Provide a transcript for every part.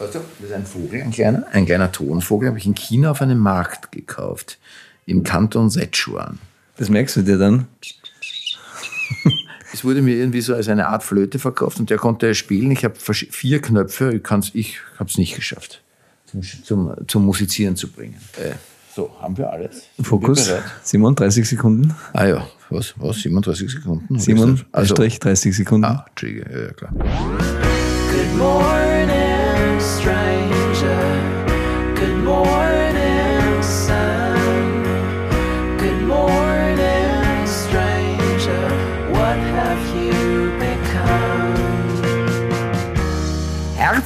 Weißt du, das ist ein Vogel, ein kleiner, ein kleiner Tonvogel, habe ich in China auf einem Markt gekauft. Im Kanton Sichuan. Das merkst du dir dann? Es wurde mir irgendwie so als eine Art Flöte verkauft und der konnte spielen. Ich habe vier Knöpfe, ich, kann's, ich habe es nicht geschafft, zum, zum, zum Musizieren zu bringen. Äh, so, haben wir alles? Sind Fokus, wir bereit? Simon, 30 Sekunden. Ah ja, was, was, 37 Sekunden? Was Simon, ist das? also, Strich, 30 Sekunden. ah, Entschuldige, ja, ja, klar. Good morning,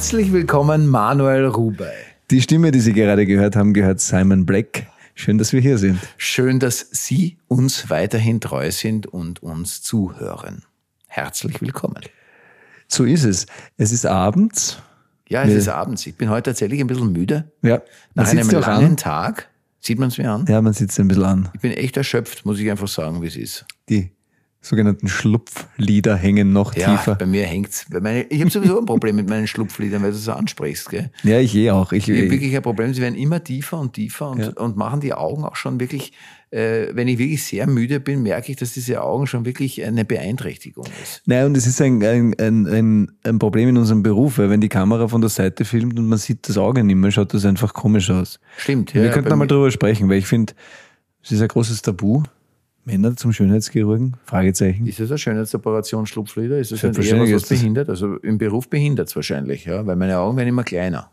Herzlich willkommen, Manuel Rubey. Die Stimme, die Sie gerade gehört haben, gehört Simon Black. Schön, dass wir hier sind. Schön, dass Sie uns weiterhin treu sind und uns zuhören. Herzlich willkommen. So ist es. Es ist abends. Ja, es Wir- ist abends. Ich bin heute tatsächlich ein bisschen müde. Ja, man Nach einem langen an. Tag. Sieht man es mir an? Ja, man sieht es ein bisschen an. Ich bin echt erschöpft, muss ich einfach sagen, wie es ist. Die sogenannten Schlupflieder hängen noch Ja, tiefer. bei mir hängt's. Meine, ich habe sowieso ein Problem mit meinen Schlupfliedern, weil du so ansprichst. Gell? Ja, ich eh auch. Ich, Ich habe ich, wirklich ein Problem. Sie werden immer tiefer und tiefer und, Ja. und machen die Augen auch schon wirklich, äh, wenn ich wirklich sehr müde bin, merke ich, dass diese Augen schon wirklich eine Beeinträchtigung ist. Nein, und es ist ein, ein, ein, ein, Problem in unserem Beruf, weil wenn die Kamera von der Seite filmt und man sieht das Auge nicht mehr, schaut das einfach komisch aus. Stimmt. wir ja, könnten bei einmal drüber sprechen, weil ich finde, es ist ein großes Tabu. Männer zum Schönheitschirurgen? Fragezeichen. Ist das eine Schönheitsoperation, Schlupflider? Ist das nicht eher was, was das- behindert? Also im Beruf behindert es wahrscheinlich, ja, weil meine Augen werden immer kleiner.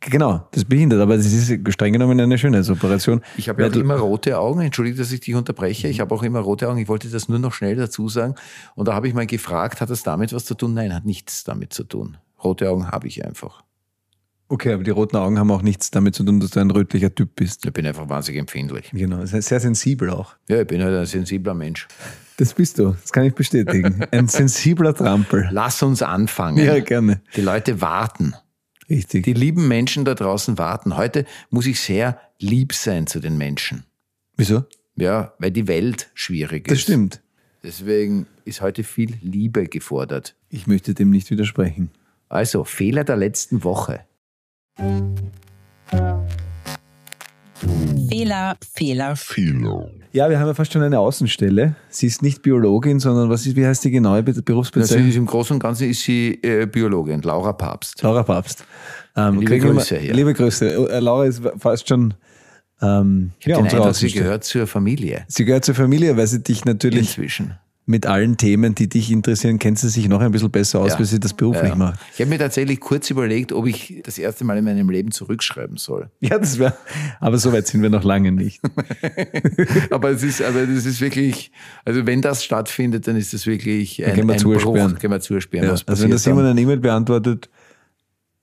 Genau, das behindert, aber es ist streng genommen eine Schönheitsoperation. Ich habe ja immer rote Augen. Entschuldige, dass ich dich unterbreche. Ich habe auch immer rote Augen. Ich wollte das nur noch schnell dazu sagen. Und da habe ich mal gefragt, hat das damit was zu tun? Nein, hat nichts damit zu tun. Rote Augen habe ich einfach. Okay, aber die roten Augen haben auch nichts damit zu tun, dass du ein rötlicher Typ bist. Ich bin einfach wahnsinnig empfindlich. Genau, sehr sensibel auch. Ja, ich bin halt ein sensibler Mensch. Das bist du, das kann ich bestätigen. Ein sensibler Trampel. Lass uns anfangen. Ja, gerne. Die Leute warten. Richtig. Die lieben Menschen da draußen warten. Heute muss ich sehr lieb sein zu den Menschen. Wieso? Ja, weil die Welt schwierig ist. Das stimmt. Deswegen ist heute viel Liebe gefordert. Ich möchte dem nicht widersprechen. Also, Fehler der letzten Woche. Fehler, Fehler, Ja, wir haben ja fast schon eine Außenstelle. Sie ist nicht Biologin, sondern was ist, wie heißt die genaue Be- Also Berufsbezeichnung? Im Großen und Ganzen ist sie äh, Biologin, Laura Papst. Laura Papst. Ähm, Liebe wir- Grüße hier. Liebe Grüße. Äh, Laura ist fast schon ähm, Ich ja, den Eindruck, sie gehört zur Familie Sie gehört zur Familie, weil sie dich natürlich inzwischen. Mit allen Themen, die dich interessieren, kennt sie sich noch ein bisschen besser aus, Ja. weil sie das beruflich Ja. macht. Ich habe mir tatsächlich kurz überlegt, ob ich das erste Mal in meinem Leben zurückschreiben soll. Ja, das wäre, aber so weit sind wir noch lange nicht. aber es ist, aber das ist wirklich, also wenn das stattfindet, dann ist das wirklich ein, können wir ein zusperren. Bruch. Können wir zusperren. Ja, also wenn passiert Simon eine E-Mail beantwortet,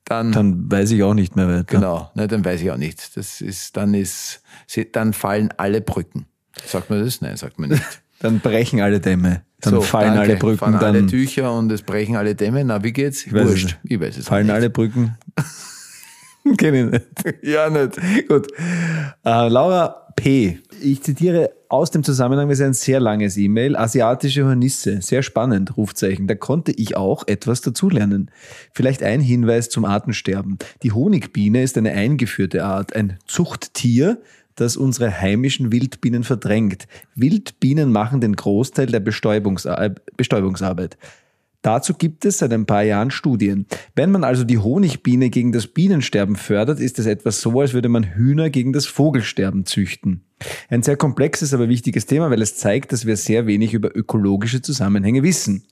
dann, dann, dann weiß ich auch nicht mehr weiter. genau, ne, dann weiß ich auch nicht. Das ist, dann ist, dann fallen alle Brücken. Sagt man das? Nein, sagt man nicht. Dann brechen alle Dämme. Dann So, fallen danke. alle Brücken. fallen dann alle Tücher und es brechen alle Dämme. Na, wie geht's? es Wurscht. Ich weiß es fallen nicht. alle Brücken. Kenn ich nicht. Ja, nicht. Gut. Äh, Laura P. Ich zitiere aus dem Zusammenhang, das ist ein sehr langes E-Mail. Asiatische Hornisse. Sehr spannend, Rufzeichen. Da konnte ich auch etwas dazulernen. Vielleicht ein Hinweis zum Artensterben. Die Honigbiene ist eine eingeführte Art, ein Zuchttier, das unsere heimischen Wildbienen verdrängt. Wildbienen machen den Großteil der Bestäubungsar Bestäubungsarbeit. Dazu gibt es seit ein paar Jahren Studien. Wenn man also die Honigbiene gegen das Bienensterben fördert, ist es etwas so, als würde man Hühner gegen das Vogelsterben züchten. Ein sehr komplexes, aber wichtiges Thema, weil es zeigt, dass wir sehr wenig über ökologische Zusammenhänge wissen.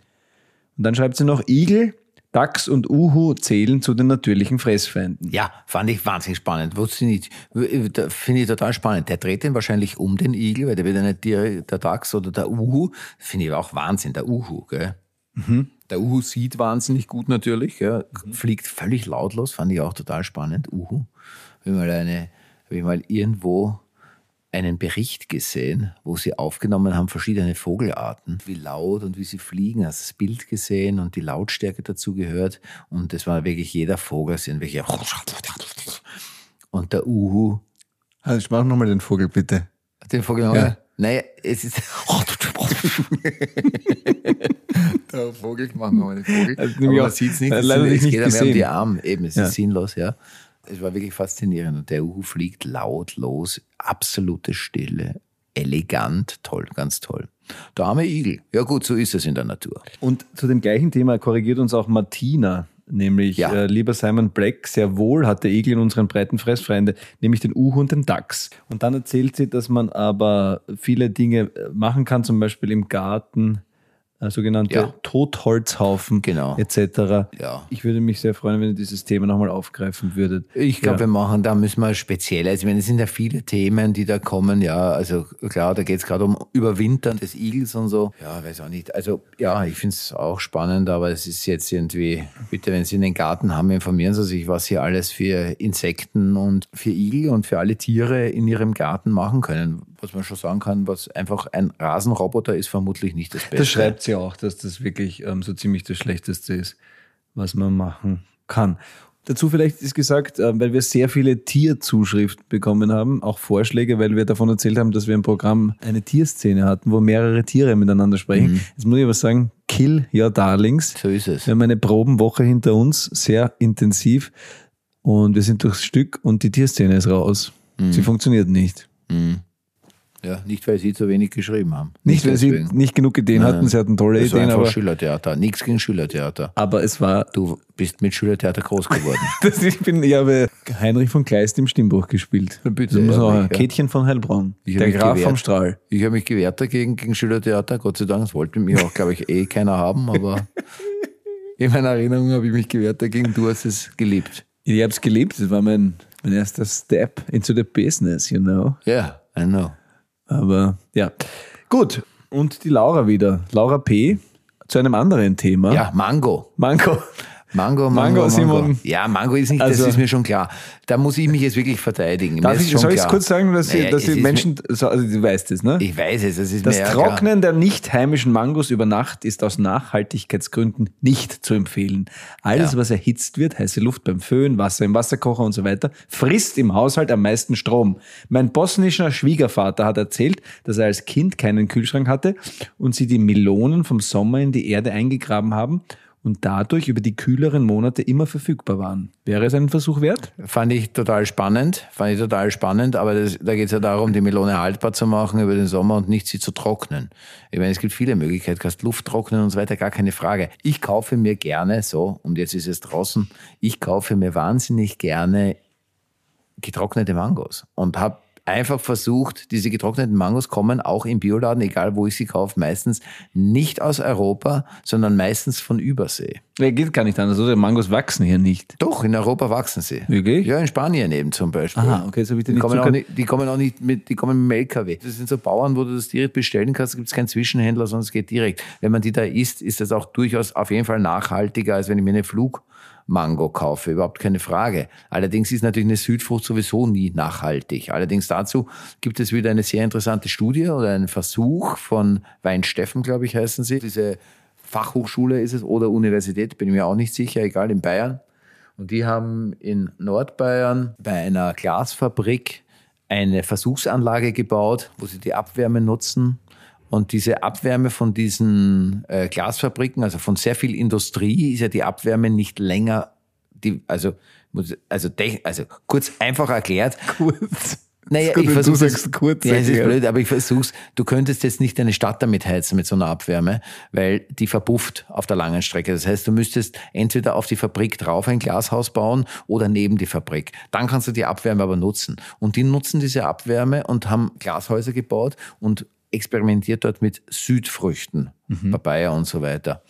Und dann schreibt sie noch, Igel, Dachs und Uhu zählen zu den natürlichen Fressfeinden. Ja, fand ich wahnsinnig spannend. Finde ich total spannend. Der dreht den wahrscheinlich um den Igel, weil der wird ja nicht der, der Dachs oder der Uhu. Finde ich auch Wahnsinn, der Uhu, gell? Der Uhu sieht wahnsinnig gut natürlich, ja. fliegt völlig lautlos, fand ich auch total spannend. Uhu. Ich mal eine, mal irgendwo einen Bericht gesehen, wo sie aufgenommen haben, verschiedene Vogelarten, wie laut und wie sie fliegen. Hast das Bild gesehen und die Lautstärke dazu gehört. Und das war wirklich jeder Vogel, sind welche. Und der Uhu, Also, mach nochmal den Vogel, bitte. den Vogel, Ja. Naja, es ist. Der Vogel, machen wir mal den Vogel. Also, Aber man auch- sieht es nicht, es, nicht geht ja mehr um die Arme. Eben, es Ja. ist sinnlos, ja. Es war wirklich faszinierend. Und der Uhu fliegt lautlos, absolute Stille, elegant, toll, ganz toll. Der arme Igel. Ja gut, so ist es in der Natur. Und zu dem gleichen Thema korrigiert uns auch Martina, nämlich Ja. äh, lieber Simon Black, sehr wohl hat der Igel in unseren breiten Fressfreunde, nämlich den Uhu und den Dachs. Und dann erzählt sie, dass man aber viele Dinge äh, machen kann, zum Beispiel im Garten, sogenannte Ja. Totholzhaufen Genau. etc. Ja. Ich würde mich sehr freuen, wenn ihr dieses Thema nochmal aufgreifen würdet. Ich glaube, Ja. wir machen, da müssen wir speziell, also ich meine, es sind ja viele Themen, die da kommen, ja, also klar, da geht es gerade um Überwintern des Igels und so. Ja, weiß auch nicht. Also ja, ich finde es auch spannend, aber es ist jetzt irgendwie, bitte, wenn Sie einen Garten haben, informieren Sie sich, was Sie alles für Insekten und für Igel und für alle Tiere in Ihrem Garten machen können. Was man schon sagen kann, was einfach ein Rasenroboter ist, vermutlich nicht das Beste. Das schreibt sie auch, dass das wirklich ähm, so ziemlich das Schlechteste ist, was man machen kann. Dazu vielleicht ist gesagt, äh, weil wir sehr viele Tierzuschriften bekommen haben, auch Vorschläge, weil wir davon erzählt haben, dass wir im Programm eine Tierszene hatten, wo mehrere Tiere miteinander sprechen. Jetzt muss ich aber sagen, Kill Your Darlings. So ist es. Wir haben eine Probenwoche hinter uns, sehr intensiv. Und wir sind durchs Stück und die Tierszene ist raus. Sie funktioniert nicht. Ja, nicht, weil Sie zu wenig geschrieben haben. Nicht, weil sie deswegen. nicht genug Ideen hatten, sie hatten tolle Es war Ideen, einfach aber, Schülertheater. Nichts gegen Schülertheater. aber es war Du bist mit Schülertheater groß geworden. Das, ich, bin, ich habe Heinrich von Kleist im Stimmbruch gespielt. Bitte, das muss ja. Käthchen von Heilbronn. Der Graf gewehrt. vom Strahl. Ich habe mich gewehrt dagegen, gegen Schülertheater. Gott sei Dank, das wollte mich auch, glaube ich, eh keiner haben, aber in meiner Erinnerung habe ich mich gewehrt dagegen. Du hast es geliebt. Ich habe es geliebt. Das war mein, mein erster Step into the business, you know. Ja, I know. Aber ja. Gut. Und die Laura wieder. Laura P. zu einem anderen Thema. Ja, Mango. Mango. Mango, Mango, Mango, Mango. Simon. Ja, Mango ist nicht, Also- das ist mir schon klar. Da muss ich mich jetzt wirklich verteidigen. Mir Darf ich, soll ich kurz sagen, dass, Naja, die, dass die Menschen, so, also du weißt es, ne? Mir, ich weiß es, das ist Das mir ja klar. Trocknen der nicht heimischen Mangos über Nacht ist aus Nachhaltigkeitsgründen nicht zu empfehlen. Alles, Ja. was erhitzt wird, heiße Luft beim Föhn, Wasser im Wasserkocher und so weiter, frisst im Haushalt am meisten Strom. Mein bosnischer Schwiegervater hat erzählt, dass er als Kind keinen Kühlschrank hatte und sie die Melonen vom Sommer in die Erde eingegraben haben und dadurch über die kühleren Monate immer verfügbar waren. Wäre es einen Versuch wert? Fand ich total spannend, fand ich total spannend, aber das, da geht es ja darum, die Melone haltbar zu machen über den Sommer und nicht sie zu trocknen. Ich meine, es gibt viele Möglichkeiten, kannst Luft trocknen und so weiter, gar keine Frage. Ich kaufe mir gerne, so, und jetzt ist es draußen, ich kaufe mir wahnsinnig gerne getrocknete Mangos und habe einfach versucht, diese getrockneten Mangos kommen auch im Bioladen, egal wo ich sie kaufe, meistens nicht aus Europa, sondern meistens von Übersee. Ja, geht gar nicht anders, oder? Mangos wachsen hier nicht. Doch, in Europa wachsen sie. Wirklich? Ja, in Spanien eben zum Beispiel. Aha, okay, so wie die Die nicht kommen, auch nicht, die kommen auch nicht mit, die kommen mit dem LKW. Das sind so Bauern, wo du das direkt bestellen kannst, da gibt es keinen Zwischenhändler, sondern es geht direkt. Wenn man die da isst, ist das auch durchaus auf jeden Fall nachhaltiger, als wenn ich mir eine Flugmango kaufe, überhaupt keine Frage. Allerdings ist natürlich eine Südfrucht sowieso nie nachhaltig. Allerdings dazu gibt es wieder eine sehr interessante Studie oder einen Versuch von Weinsteffen, glaube ich, heißen sie. Diese Fachhochschule ist es oder Universität, bin mir auch nicht sicher, egal, in Bayern. Und die haben in Nordbayern bei einer Glasfabrik eine Versuchsanlage gebaut, wo sie die Abwärme nutzen. Und diese Abwärme von diesen äh, Glasfabriken, also von sehr viel Industrie, ist ja die Abwärme nicht länger, die, also, also, also kurz einfach erklärt, Kurz. naja, gut, ich versuche sagst kurz Ja, es ist blöd, aber ich versuch's. Du könntest jetzt nicht deine Stadt damit heizen mit so einer Abwärme, weil die verpufft auf der langen Strecke. Das heißt, du müsstest entweder auf die Fabrik drauf ein Glashaus bauen oder neben die Fabrik. Dann kannst du die Abwärme aber nutzen. Und die nutzen diese Abwärme und haben Glashäuser gebaut und experimentiert dort mit Südfrüchten, Papaya und so weiter.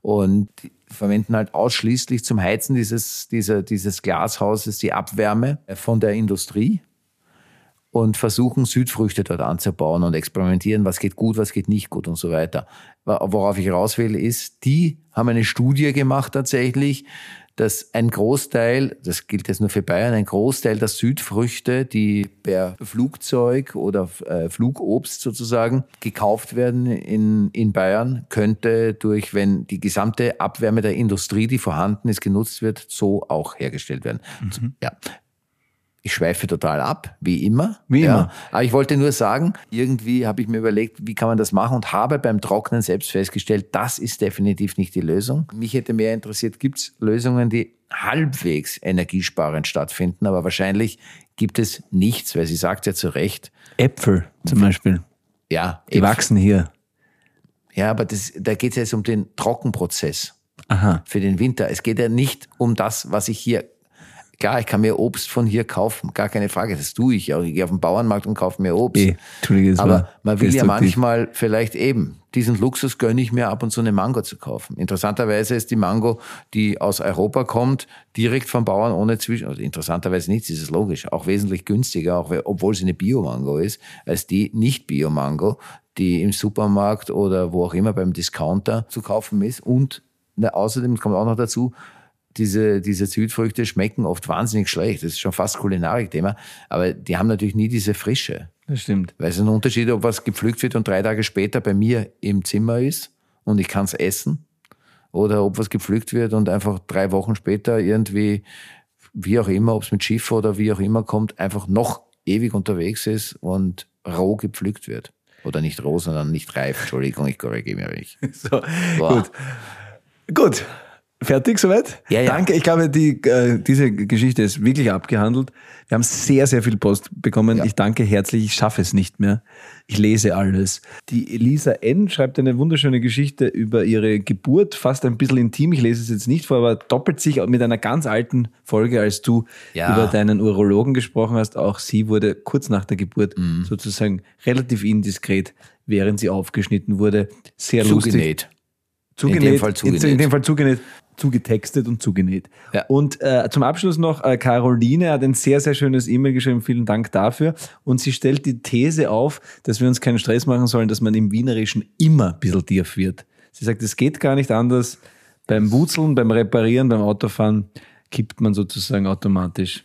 Und verwenden halt ausschließlich zum Heizen dieses, dieser, dieses Glashauses die Abwärme von der Industrie und versuchen Südfrüchte dort anzubauen und experimentieren, was geht gut, was geht nicht gut und so weiter. Worauf ich raus will, ist, die haben eine Studie gemacht tatsächlich, dass ein Großteil, das gilt jetzt nur für Bayern, ein Großteil der Südfrüchte, die per Flugzeug oder äh, Flugobst sozusagen gekauft werden in, in Bayern, könnte durch, wenn die gesamte Abwärme der Industrie, die vorhanden ist, genutzt wird, so auch hergestellt werden. Ja, Ich schweife total ab, wie immer. Wie immer. Aber ich wollte nur sagen, irgendwie habe ich mir überlegt, wie kann man das machen und habe beim Trocknen selbst festgestellt, das ist definitiv nicht die Lösung. Mich hätte mehr interessiert, gibt es Lösungen, die halbwegs energiesparend stattfinden, aber wahrscheinlich gibt es nichts, weil sie sagt ja zu Recht, Äpfel zum Beispiel. ja, Die wachsen hier. ja, aber das, da geht es jetzt um den Trockenprozess. Aha. für den Winter. Es geht ja nicht um das, was ich hier. Klar, ich kann mir Obst von hier kaufen, gar keine Frage. Das tue ich auch. Ich gehe auf den Bauernmarkt und kaufe mir Obst. Das Aber man will ja manchmal vielleicht eben diesen Luxus gönne ich mir ab und zu eine Mango zu kaufen. Interessanterweise ist die Mango, die aus Europa kommt, direkt vom Bauern ohne Zwischen. Also interessanterweise nicht, das ist logisch. Auch wesentlich günstiger, auch obwohl sie eine Bio-Mango ist, als die Nicht-Bio-Mango, die im Supermarkt oder wo auch immer beim Discounter zu kaufen ist. Und na, außerdem kommt auch noch dazu, diese, diese Südfrüchte schmecken oft wahnsinnig schlecht. Das ist schon fast Kulinarik-Thema. Aber die haben natürlich nie diese Frische. Das stimmt. Weil es ist ein Unterschied, ob was gepflückt wird und drei Tage später bei mir im Zimmer ist und ich kann es essen. Oder ob was gepflückt wird und einfach drei Wochen später irgendwie, wie auch immer, ob es mit Schiff oder wie auch immer kommt, einfach noch ewig unterwegs ist und roh gepflückt wird. Oder nicht roh, sondern nicht reif. Entschuldigung, ich korrigiere mich. So, Boah. gut. Gut. Fertig soweit? Ja, ja. Danke. Ich glaube, die, äh, diese Geschichte ist wirklich abgehandelt. Wir haben sehr, sehr viel Post bekommen. Ja. Ich danke herzlich. Ich schaffe es nicht mehr. Ich lese alles. Die Elisa N. schreibt eine wunderschöne Geschichte über ihre Geburt, fast ein bisschen intim. Ich lese es jetzt nicht vor, aber doppelt sich mit einer ganz alten Folge, als du Ja. über deinen Urologen gesprochen hast. Auch sie wurde kurz nach der Geburt Mhm. sozusagen relativ indiskret, während sie aufgeschnitten wurde. Sehr lustig. Zugenäht. Zugenäht, In dem Fall zugenäht. In dem Fall zugenäht, zugetextet und zugenäht. Ja. Und äh, zum Abschluss noch, äh, Caroline hat ein sehr, sehr schönes E-Mail geschrieben, vielen Dank dafür. Und sie stellt die These auf, dass wir uns keinen Stress machen sollen, dass man im Wienerischen immer ein bisschen tief wird. Sie sagt, es geht gar nicht anders. Beim Wutzeln, beim Reparieren, beim Autofahren kippt man sozusagen automatisch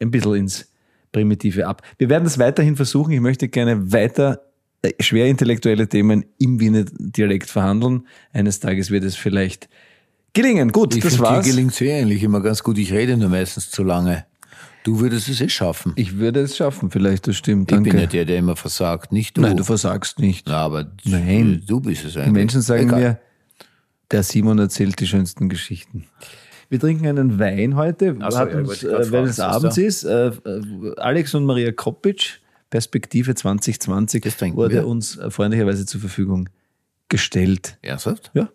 ein bisschen ins Primitive ab. Wir werden das weiterhin versuchen. Ich möchte gerne weiter äh, schwer intellektuelle Themen im Wiener Dialekt verhandeln. Eines Tages wird es vielleicht gelingen. Gut, Ich das finde, dir war's. gelingt es eigentlich immer ganz gut. Ich rede nur meistens zu lange. Du würdest es eh schaffen. Ich würde es schaffen, vielleicht, das stimmt. Ich Danke. bin ja der, der immer versagt, nicht du. Nein, du versagst nicht. Na, aber Nein. du bist es eigentlich. Die Menschen sagen Egal. mir, der Simon erzählt die schönsten Geschichten. Wir trinken einen Wein heute, so, ja, uns, ich äh, weil es abends da? ist. Äh, äh, Alex und Maria Kopic, Perspektive 2020, Das trinken wurde wir. uns äh, freundlicherweise zur Verfügung gestellt. Ernsthaft? Ja,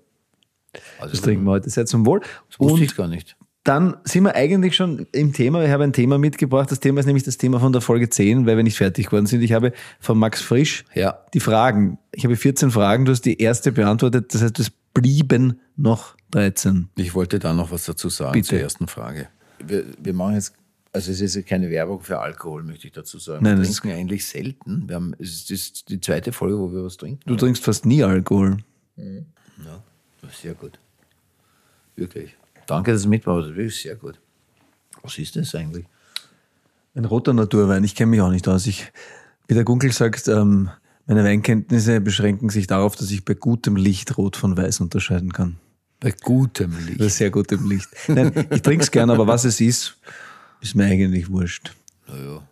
Also, das trinken wir heute sehr zum Wohl. Das wusste Und ich gar nicht. dann sind wir eigentlich schon im Thema. Ich habe ein Thema mitgebracht. Das Thema ist nämlich das Thema von der Folge 10, weil wir nicht fertig geworden sind. Ich habe von Max Frisch Ja. die Fragen. Ich habe 14 Fragen. Du hast die erste beantwortet. Das heißt, es blieben noch 13. Ich wollte da noch was dazu sagen Bitte. zur ersten Frage. Wir, wir machen jetzt, also es ist ja keine Werbung für Alkohol, möchte ich dazu sagen. Nein, wir das ist- trinken eigentlich selten. Wir haben, es ist die zweite Folge, wo wir was trinken. Du trinkst fast nie Alkohol. Ja, das ist sehr gut. Wirklich. Danke, dass du mitmachst. Das ist wirklich sehr gut. Was ist das eigentlich? Ein roter Naturwein. Ich kenne mich auch nicht aus. Ich, wie der Gunkel sagt, ähm, meine Weinkenntnisse beschränken sich darauf, dass ich bei gutem Licht rot von weiß unterscheiden kann. Bei gutem Licht. Bei sehr gutem Licht. Nein, ich trinke es gern, aber was es ist, ist mir eigentlich wurscht. Naja.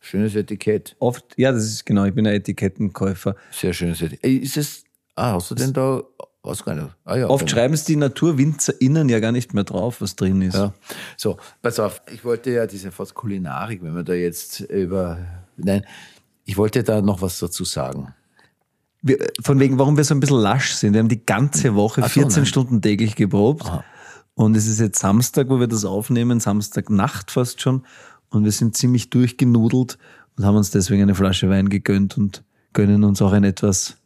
Schönes Etikett. Oft, ja, das ist genau, ich bin ein Etikettenkäufer. Sehr schönes Etikett. Ist es, ah, hast du denn da, was gar nicht. Ah, ja, Oft genau. schreiben es die NaturwinzerInnen ja gar nicht mehr drauf, was drin ist. Ja. So, pass auf, ich wollte ja diese fast Kulinarik, wenn wir da jetzt über, nein, ich wollte da noch was dazu sagen. Wir, von wegen, warum wir so ein bisschen lasch sind. Wir haben die ganze Woche Ach so, 14 nein. Stunden täglich geprobt. Und es ist jetzt Samstag, wo wir das aufnehmen, Samstagnacht fast schon. Und wir sind ziemlich durchgenudelt und haben uns deswegen eine Flasche Wein gegönnt und gönnen uns auch ein etwas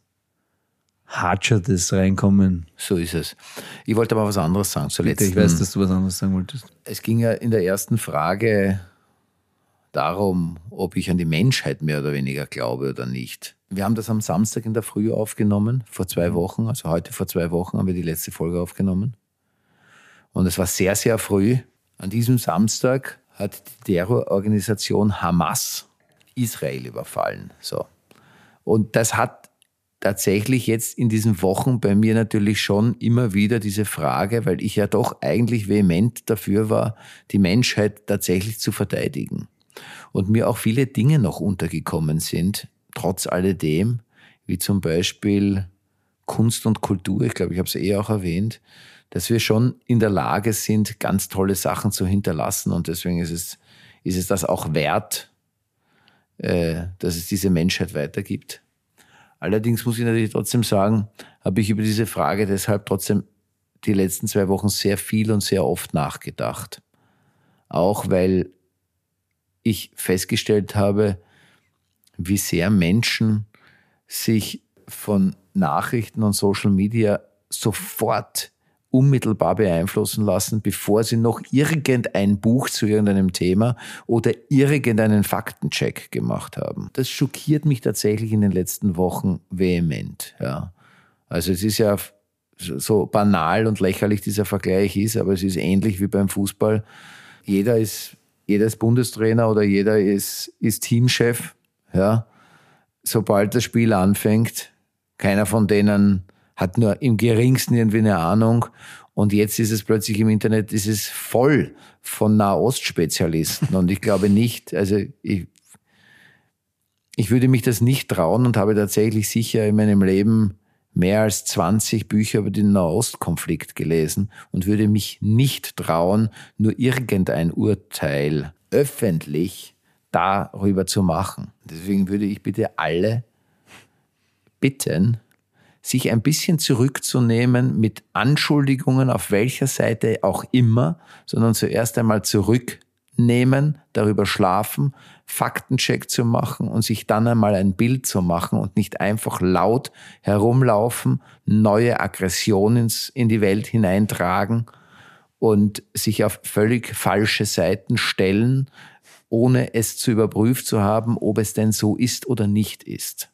Hatschertes reinkommen. So ist es. Ich wollte aber was anderes sagen letzten. ich weiß, dass du was anderes sagen wolltest. es ging ja in der ersten Frage darum, ob ich an die Menschheit mehr oder weniger glaube oder nicht. Wir haben das am Samstag in der Früh aufgenommen, vor zwei Wochen, also heute vor zwei Wochen haben wir die letzte Folge aufgenommen. Und es war sehr, sehr früh. An diesem Samstag hat die Terrororganisation Hamas Israel überfallen. So. Und das hat tatsächlich jetzt in diesen Wochen bei mir natürlich schon immer wieder diese Frage, weil ich ja doch eigentlich vehement dafür war, die Menschheit tatsächlich zu verteidigen. und mir auch viele Dinge noch untergekommen sind, trotz alledem, wie zum Beispiel Kunst und Kultur, ich glaube, ich habe es eh auch erwähnt, dass wir schon in der Lage sind, ganz tolle Sachen zu hinterlassen und deswegen ist es, ist es das auch wert, äh, dass es diese Menschheit weitergibt. Allerdings muss ich natürlich trotzdem sagen, habe ich über diese Frage deshalb trotzdem die letzten zwei Wochen sehr viel und sehr oft nachgedacht. Auch weil ich festgestellt habe, wie sehr Menschen sich von Nachrichten und Social Media sofort unmittelbar beeinflussen lassen, bevor sie noch irgendein Buch zu irgendeinem Thema oder irgendeinen Faktencheck gemacht haben. Das schockiert mich tatsächlich in den letzten Wochen vehement. Ja. Also es ist ja so banal und lächerlich dieser Vergleich ist, aber es ist ähnlich wie beim Fußball. Jeder ist, jeder ist Bundestrainer oder jeder ist, ist Teamchef. Ja. Sobald das Spiel anfängt, keiner von denen hat nur im geringsten irgendwie eine Ahnung. Und jetzt ist es plötzlich im Internet, ist es voll von Nahost-Spezialisten. Und ich glaube nicht, also ich, ich würde mich das nicht trauen und habe tatsächlich sicher in meinem Leben mehr als 20 Bücher über den Nahostkonflikt gelesen und würde mich nicht trauen, nur irgendein Urteil öffentlich darüber zu machen. Deswegen würde ich bitte alle bitten, sich ein bisschen zurückzunehmen mit Anschuldigungen auf welcher Seite auch immer, sondern zuerst einmal zurücknehmen, darüber schlafen, Faktencheck zu machen und sich dann einmal ein Bild zu machen und nicht einfach laut herumlaufen, neue Aggressionen in die Welt hineintragen und sich auf völlig falsche Seiten stellen, ohne es zu überprüft zu haben, ob es denn so ist oder nicht ist.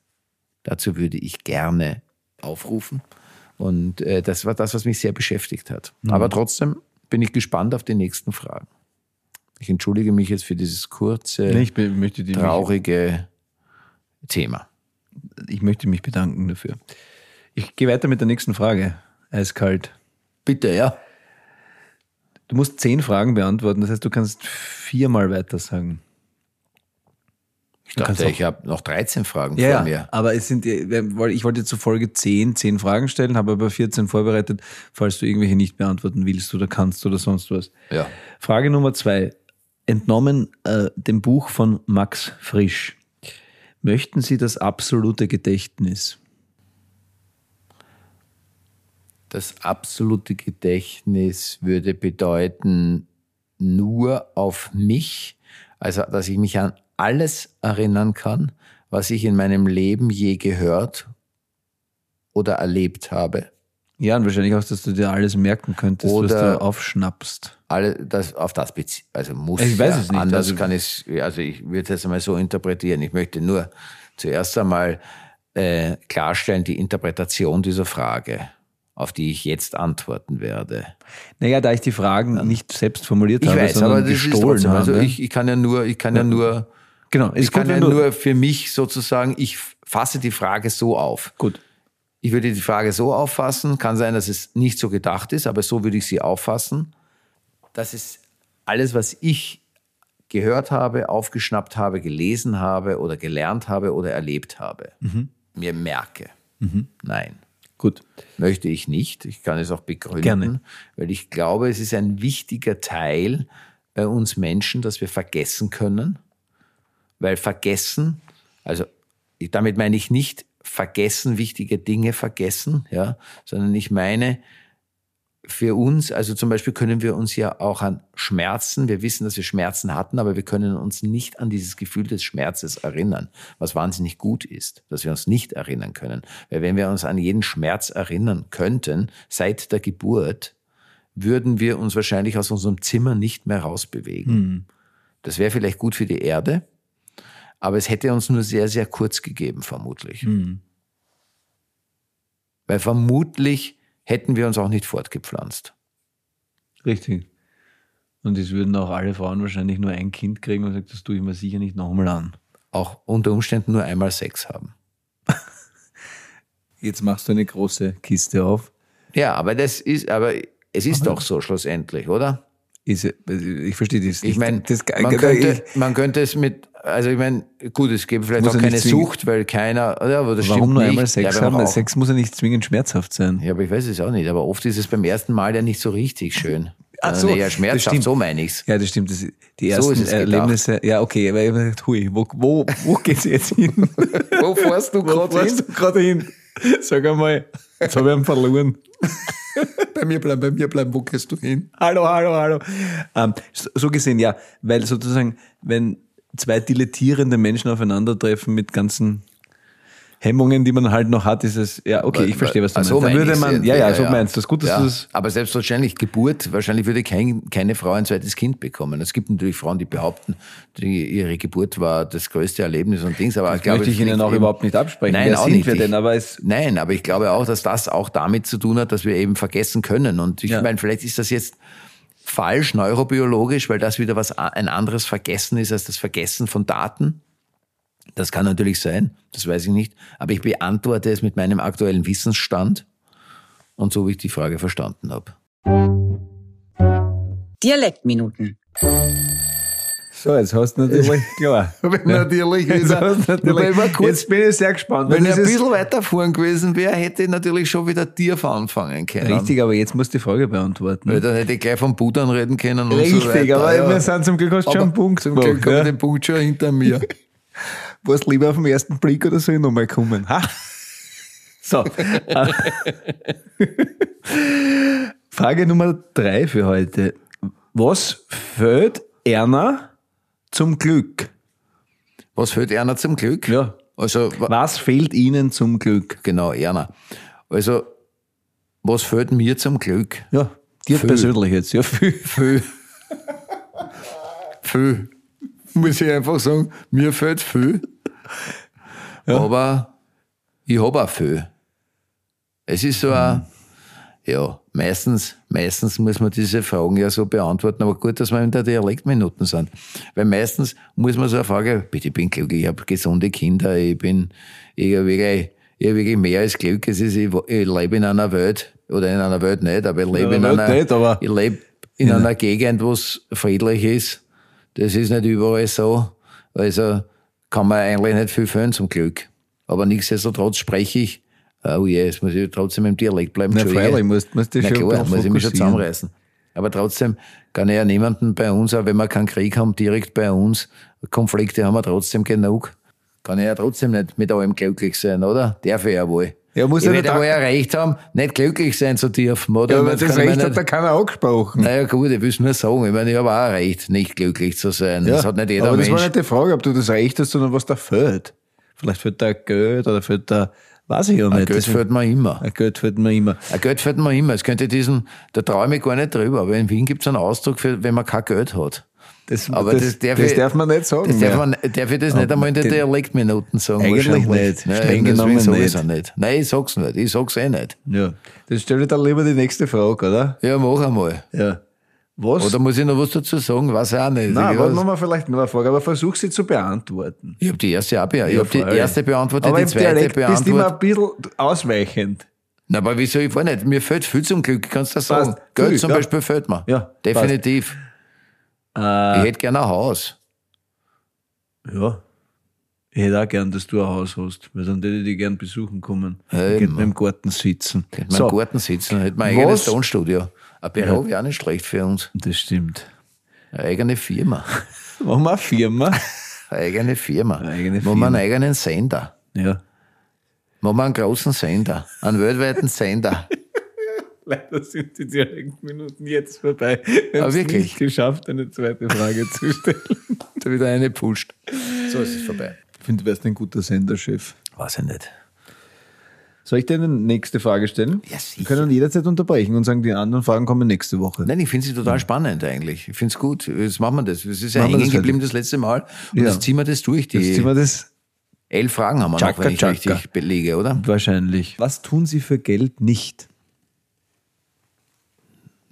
Dazu würde ich gerne aufrufen. Und äh, das war das, was mich sehr beschäftigt hat. Mhm. Aber trotzdem bin ich gespannt auf die nächsten Fragen. Ich entschuldige mich jetzt für dieses kurze, die traurige Thema. Ich möchte mich bedanken dafür. Ich gehe weiter mit der nächsten Frage. Eiskalt. Bitte, ja. Du musst zehn Fragen beantworten, das heißt, du kannst viermal weiter sagen. Ich dachte, ich habe noch 13 Fragen Ja, vor mir. aber es sind, ich wollte zu Folge 10 10 Fragen stellen, habe aber 14 vorbereitet, falls du irgendwelche nicht beantworten willst oder kannst oder sonst was. Ja. Frage Nummer zwei. Entnommen äh, dem Buch von Max Frisch. Möchten Sie das absolute Gedächtnis? Das absolute Gedächtnis würde bedeuten, nur auf mich, also dass ich mich an alles erinnern kann, was ich in meinem Leben je gehört oder erlebt habe. Ja, und wahrscheinlich auch, dass du dir alles merken könntest, was Oder- du aufschnappst. Alle, das, auf das bezieht, also muss Ich weiß ja, es nicht, anders also- kann ich also ich würde es jetzt einmal so interpretieren. Ich möchte nur zuerst einmal äh, klarstellen, die Interpretation dieser Frage, auf die ich jetzt antworten werde. Naja, da ich die Fragen nicht selbst formuliert Ich habe, weiß, sondern aber das ist gestohlen trotzdem, habe. also ich, ich kann ja nur, ich kann ja nur, genau, ist ich kann gut, ja nur für mich sozusagen, ich fasse die Frage so auf. gut. Ich würde die Frage so auffassen, kann sein, dass es nicht so gedacht ist, aber so würde ich sie auffassen, dass es alles, was ich gehört habe, aufgeschnappt habe, gelesen habe oder gelernt habe oder erlebt habe, mir merke. Nein. Gut. Möchte ich nicht. Ich kann es auch begründen, Gerne. weil ich glaube, es ist ein wichtiger Teil bei uns Menschen, dass wir vergessen können, weil vergessen, also damit meine ich nicht vergessen, wichtige Dinge vergessen, ja, sondern ich meine, für uns, also zum Beispiel können wir uns ja auch an Schmerzen, wir wissen, dass wir Schmerzen hatten, aber wir können uns nicht an dieses Gefühl des Schmerzes erinnern, was wahnsinnig gut ist, dass wir uns nicht erinnern können. Weil wenn wir uns an jeden Schmerz erinnern könnten, seit der Geburt, würden wir uns wahrscheinlich aus unserem Zimmer nicht mehr rausbewegen. Das wäre vielleicht gut für die Erde, aber es hätte uns nur sehr, sehr kurz gegeben, vermutlich. Weil vermutlich hätten wir uns auch nicht fortgepflanzt. Richtig. Und es würden auch alle Frauen wahrscheinlich nur ein Kind kriegen und sagt, das tue ich mir sicher nicht nochmal an. Auch unter Umständen nur einmal Sex haben. Jetzt machst du eine große Kiste auf. Ja, aber das ist, aber es ist doch so schlussendlich, oder? Ist, ich verstehe das. Ich meine, man, könnte, man könnte es mit, also ich meine, gut, es gäbe vielleicht auch ja keine nicht Sucht, weil keiner, ja, aber das warum stimmt nur nicht. einmal Sex ja, haben? Rauchen. Sex muss ja nicht zwingend schmerzhaft sein. Ja, aber ich weiß es auch nicht. Aber oft ist es beim ersten Mal ja nicht so richtig schön. Ach Sondern so, das schmerzhaft, so meine ich's. Ja, das stimmt. Das, die So ersten ist es gedacht. Erlebnisse, ja, okay, aber ich hab gedacht, hui, wo, wo, wo geht's jetzt hin? Wo fährst du gerade hin? hin? Sag einmal, jetzt habe ich ihn verloren. Bei mir bleiben, bei mir bleiben, wo gehst du hin? Hallo, hallo, hallo. Ähm, so, gesehen, ja, weil sozusagen, wenn zwei dilettierende Menschen aufeinandertreffen mit ganzen Hemmungen, die man halt noch hat, ist es, ja, okay, ich verstehe, was du Ach, meinst. so würde man, ja, ja, so meinst du es. Gut, dass ja. du das, Aber selbstverständlich, Geburt, wahrscheinlich würde kein, keine Frau ein zweites Kind bekommen. Es gibt natürlich Frauen, die behaupten, die, ihre Geburt war das größte Erlebnis und Dings, aber ich glaube, möchte ich Ihnen auch eben- überhaupt nicht absprechen. Nein, Wer auch nicht. wir denn? Aber es, Nein, aber ich glaube auch, dass das auch damit zu tun hat, dass wir eben vergessen können. Und ich Ja. meine, vielleicht ist das jetzt falsch neurobiologisch, weil das wieder was ein anderes Vergessen ist als das Vergessen von Daten. Das kann natürlich sein, das weiß ich nicht. Aber ich beantworte es mit meinem aktuellen Wissensstand und so wie ich die Frage verstanden habe. Dialektminuten. so, jetzt hast du natürlich, klar. natürlich Jetzt, hast du natürlich, kurz- jetzt bin ich sehr gespannt. Wenn ich ein bisschen weiter vorn gewesen wäre, hätte ich natürlich schon wieder Tier anfangen können. Richtig, aber jetzt musst du die Frage beantworten. Weil dann hätte ich gleich vom Budan reden können und so Richtig, weiter. aber ja. wir sind zum Glück hast du schon einen Punkt Zum Glück gemacht, habe ja. ich den Punkt schon hinter mir. Warst lieber auf den ersten Blick oder soll ich nochmal kommen? Ha? So. Frage Nummer drei für heute. Was fehlt Erna zum Glück? Was fehlt Erna zum Glück? Ja. Also, wa- Was fehlt Ihnen zum Glück? genau, Erna. Also, was fehlt mir zum Glück? Ja, dir Viel. persönlich jetzt. Ja, viel. Viel. viel. Muss ich einfach sagen, mir fehlt viel. Aber ich habe auch viel. Es ist so ein, ja, meistens, meistens muss man diese Fragen ja so beantworten, aber gut, dass wir in der Dialektminuten sind. Weil meistens muss man so eine Frage, bitte, ich bin glücklich, ich habe gesunde Kinder, ich bin, ich habe wirklich, ich habe wirklich mehr als Glück. Es ist, ich, ich lebe in einer Welt, oder in einer Welt nicht, aber ich lebe in, einer einer, Welt nicht, aber- ich lebe in einer Gegend, wo es friedlich ist. Das ist nicht überall so. Also kann man eigentlich nicht viel fehlen zum Glück. Aber nichtsdestotrotz spreche ich, oh je, jetzt muss ich trotzdem im Dialekt bleiben. Na, freilich, musst- musst Na schon klar, muss ich mich schon zusammenreißen. Aber trotzdem kann ich ja niemanden bei uns, auch wenn wir keinen Krieg haben, direkt bei uns, Konflikte haben wir trotzdem genug, kann ich ja trotzdem nicht mit allem glücklich sein, oder? Darf ich ja wohl. Ja, muss ich ja werde nicht- wohl ein Recht haben, nicht glücklich sein zu dürfen, oder? Ja, aber das Recht hat da keiner angesprochen. naja, gut, ich will es nur sagen. Ich meine, ich habe auch ein Recht, nicht glücklich zu sein. Das hat nicht jeder aber das Mensch. war nicht die Frage, ob du das Recht hast, sondern was da fehlt. Vielleicht fehlt da Geld oder fehlt da, weiß ich ja nicht. Geld Das- fehlt mir immer. Ein Geld fehlt mir immer. Ein Geld fehlt mir immer. Es könnte diesen, da traue ich mich gar nicht drüber, aber in Wien gibt es einen Ausdruck für, wenn man kein Geld hat. Das, Aber das, das darf das ich- darf man nicht sagen. Das darf, man, darf ich das nicht einmal in den Dialektminuten sagen? Eigentlich nicht. Nein, Streng genommen nicht. nicht. Nein, ich sag's nicht. Ich sag's eh nicht. ja. Das stelle ich dann lieber die nächste Frage, oder? Ja, mach einmal. Ja. Was? Oder muss ich noch was dazu sagen? Weiß ich auch nicht. Nein, ich warte weiß- wir vielleicht noch eine Frage, aber versuch sie zu beantworten. ich habe die erste auch beantwortet. Ich habe die erste beantwortet, aber die zweite Dialekt bist du immer beantwortet. ein bisschen ausweichend. Na, aber wieso? Ich weiß nicht. Mir fehlt viel zum Glück, kannst du das sagen. Passt. Geld zum ja. Beispiel fehlt mir. Ja, Definitiv. Äh, Ich hätte gerne ein Haus. ja. Ich hätte auch gern, dass du ein Haus hast, weil dann würde ich dich gern besuchen kommen. Ja, mir im Garten sitzen. Hätte man im Garten sitzen, hätte man ein eigenes Tonstudio. Ein Büro wäre auch nicht schlecht für uns. Das stimmt. Eine eigene Firma. Machen wir eine Firma. Eine eigene Firma. Eine eigene Machen wir einen Firma. eigenen Sender. Ja. Machen wir einen großen Sender. Einen weltweiten Sender. Leider sind die Dialektminuten jetzt vorbei. Wir Ah, haben es wirklich? nicht geschafft, eine zweite Frage zu stellen. Da wieder eine pusht. So ist es vorbei. Ich finde, du wärst ein guter Senderchef. Weiß ich nicht. Soll ich dir eine nächste Frage stellen? Ja, sicher. Wir können jederzeit unterbrechen und sagen, die anderen Fragen kommen nächste Woche. Nein, ich finde sie total spannend eigentlich. Ich finde es gut. Jetzt machen wir das. Es ist ja Machen hängen das geblieben das letzte Mal. Und Ja. jetzt ziehen wir das durch. Die Jetzt ziehen wir das elf Fragen haben wir Tschakka, noch, wenn ich tschakka. richtig belege, oder? wahrscheinlich. Was tun Sie für Geld nicht?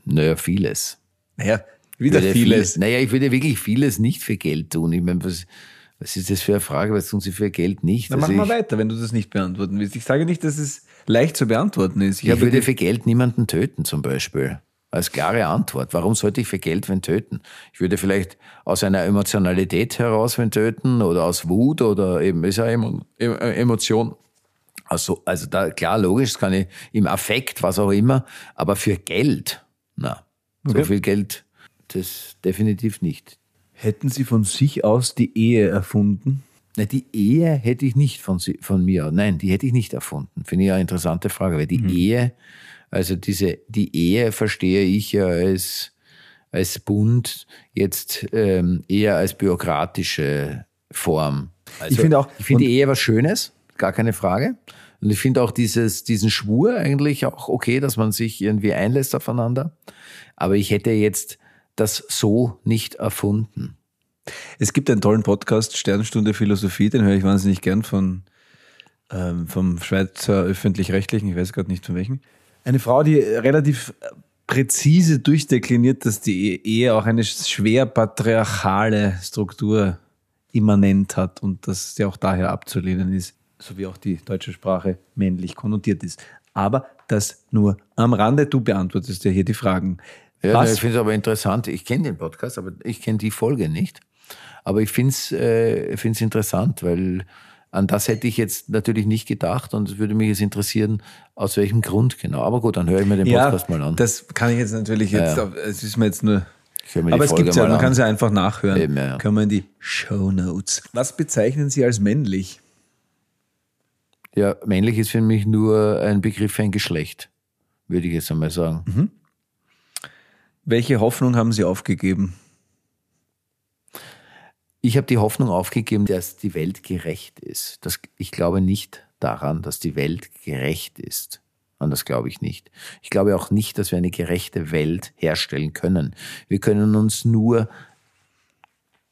Naja, vieles. Naja, wieder würde vieles. Naja, ich würde wirklich vieles nicht für Geld tun. Ich meine, was, was ist das für eine Frage? Was tun Sie für Geld nicht? Dann Also machen wir weiter, wenn du das nicht beantworten willst. Ich sage nicht, dass es leicht zu beantworten ist. Ich, ich würde für Geld niemanden töten, zum Beispiel. Als klare Antwort. Warum sollte ich für Geld wen töten? Ich würde vielleicht aus einer Emotionalität heraus wen töten oder aus Wut oder eben, ist ja Emo, Em- Emotion. Also, also da, klar, logisch, das kann ich im Affekt, was auch immer, aber für Geld, na, Okay. so viel Geld, das definitiv nicht. Hätten Sie von sich aus die Ehe erfunden? Na, die Ehe hätte ich nicht von, von mir, nein, die hätte ich nicht erfunden. Finde ich eine interessante Frage, weil die Ehe, also diese, die Ehe verstehe ich ja als, als Bund jetzt ähm, eher als bürokratische Form. Also, Ich finde auch- ich finde die Ehe was Schönes, gar keine Frage. Und ich finde auch dieses, diesen Schwur eigentlich auch okay, dass man sich irgendwie einlässt aufeinander. Aber ich hätte jetzt das so nicht erfunden. Es gibt einen tollen Podcast, Sternstunde Philosophie, den höre ich wahnsinnig gern von, ähm, vom Schweizer Öffentlich-Rechtlichen, ich weiß gerade nicht von welchen. Eine Frau, die relativ präzise durchdekliniert, dass die Ehe auch eine schwer patriarchale Struktur immanent hat und dass sie auch daher abzulehnen ist, so wie auch die deutsche Sprache männlich konnotiert ist. Aber das nur am Rande, du beantwortest ja hier die Fragen. Ja, Was ich finde es aber interessant. Ich kenne den Podcast, aber ich kenne die Folge nicht. Aber ich finde es äh, find's interessant, weil an das hätte ich jetzt natürlich nicht gedacht und es würde mich jetzt interessieren, aus welchem Grund genau. Aber gut, dann höre ich mir den Podcast mal an. Das kann ich jetzt natürlich jetzt, es ist mir jetzt nur. Mir Aber es Folge gibt ja, man kann an. es ja einfach nachhören. Eben, ja, ja. Können wir in die Show Notes. Was bezeichnen Sie als männlich? Ja, männlich ist für mich nur ein Begriff für ein Geschlecht, würde ich jetzt einmal sagen. Mhm. Welche Hoffnung haben Sie aufgegeben? Ich habe die Hoffnung aufgegeben, dass die Welt gerecht ist. Das, ich glaube nicht daran, dass die Welt gerecht ist. An das glaube ich nicht. Ich glaube auch nicht, dass wir eine gerechte Welt herstellen können. Wir können uns nur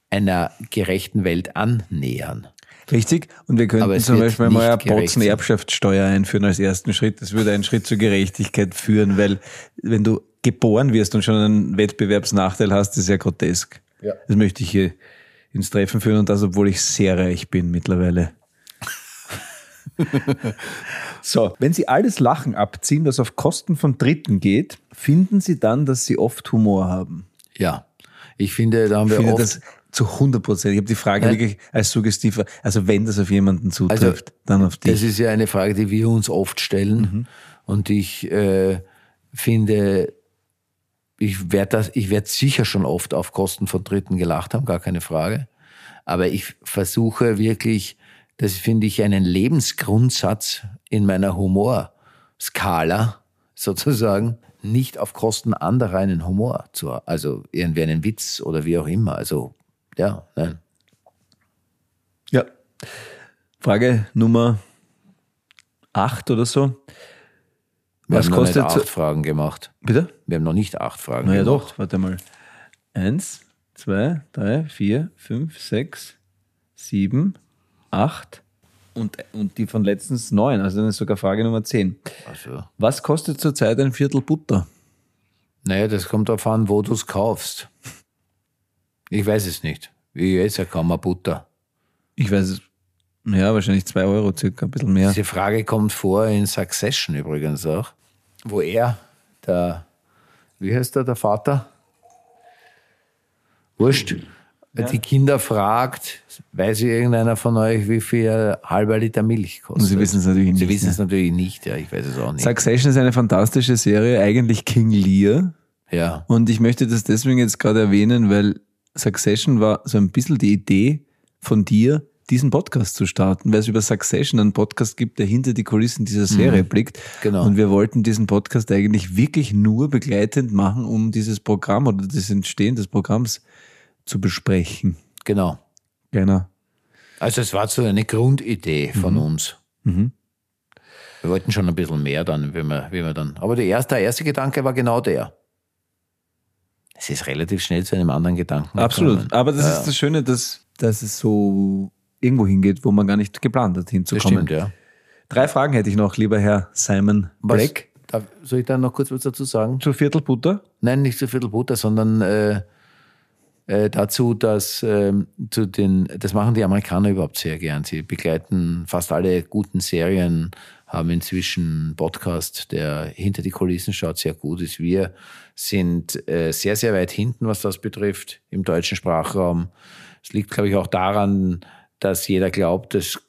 einer gerechten Welt annähern. Richtig. Und wir könnten zum Beispiel mal eine gerecht Botzen sein. Erbschaftssteuer einführen als ersten Schritt. Das würde einen Schritt zur Gerechtigkeit führen, weil wenn du geboren wirst und schon einen Wettbewerbsnachteil hast, ist ja grotesk. Ja. Das möchte ich hier ins Treffen führen und das, obwohl ich sehr reich bin mittlerweile. so, wenn Sie alles Lachen abziehen, das auf Kosten von Dritten geht, finden Sie dann, dass Sie oft Humor haben? Ja, ich finde, da haben Ich wir finde oft, das zu 100 Prozent. Ich habe die Frage Ja. wirklich als suggestiv. Also wenn das auf jemanden zutrifft, dann auf Das dich. ist ja eine Frage, die wir uns oft stellen. Und ich äh, finde, ich werde das, ich werde sicher schon oft auf Kosten von Dritten gelacht haben, gar keine Frage. Aber ich versuche wirklich, das finde ich einen Lebensgrundsatz in meiner Humorskala sozusagen, nicht auf Kosten anderer einen Humor zu, also irgendwie einen Witz oder wie auch immer. Also, ja, nein. Ja. Frage Nummer 8 oder so. Wir Was haben kostet noch nicht acht Fragen gemacht. Bitte? Wir haben noch nicht acht Fragen Na ja gemacht. doch, warte mal. Eins, zwei, drei, vier, fünf, sechs, sieben, acht und, und die von letztens neun. Also dann ist sogar Frage Nummer 10. Also, Was kostet zurzeit ein Viertel Butter? naja, das kommt darauf an, wo du es kaufst. Ich weiß es nicht. Ich esse ja kaum mal Butter. Ich weiß es. Ja, wahrscheinlich zwei Euro circa, ein bisschen mehr. Diese Frage kommt vor in Succession übrigens auch, wo er, der, wie heißt der, der Vater? Wurscht. Die Kinder fragt, weiß irgendeiner von euch, wie viel ein halber Liter Milch kostet? Und sie wissen es natürlich nicht. Sie wissen ne? es natürlich nicht, ja, ich weiß es auch nicht. Succession ist eine fantastische Serie, eigentlich King Lear. ja, Und ich möchte das deswegen jetzt gerade erwähnen, weil Succession war so ein bisschen die Idee von dir, diesen Podcast zu starten, weil es über Succession einen Podcast gibt, der hinter die Kulissen dieser Serie blickt. genau. Und wir wollten diesen Podcast eigentlich wirklich nur begleitend machen, um dieses Programm oder das Entstehen des Programms zu besprechen. genau. Genau. Also es war so eine Grundidee von uns. Mhm. Wir wollten schon ein bisschen mehr dann, wie wir, wie wir dann. Aber der erste, der erste Gedanke war genau der. Es ist relativ schnell zu einem anderen Gedanken. Absolut. gekommen. Aber das Ja, ist das Schöne, dass, dass es so irgendwo hingeht, wo man gar nicht geplant hat, das hinzukommen. stimmt, ja. Drei Fragen hätte ich noch, lieber Herr Simon Was, Black. darf, soll ich da noch kurz was dazu sagen? Zur Viertelbutter? Nein, nicht zu Viertel Butter, sondern äh, äh, dazu, dass ähm, zu den, das machen die Amerikaner überhaupt sehr gern. Sie begleiten fast alle guten Serien, haben inzwischen einen Podcast, der hinter die Kulissen schaut, sehr gut ist. Wir sind äh, sehr, sehr weit hinten, was das betrifft, im deutschen Sprachraum. Es liegt, glaube ich, auch daran, dass jeder glaubt, dass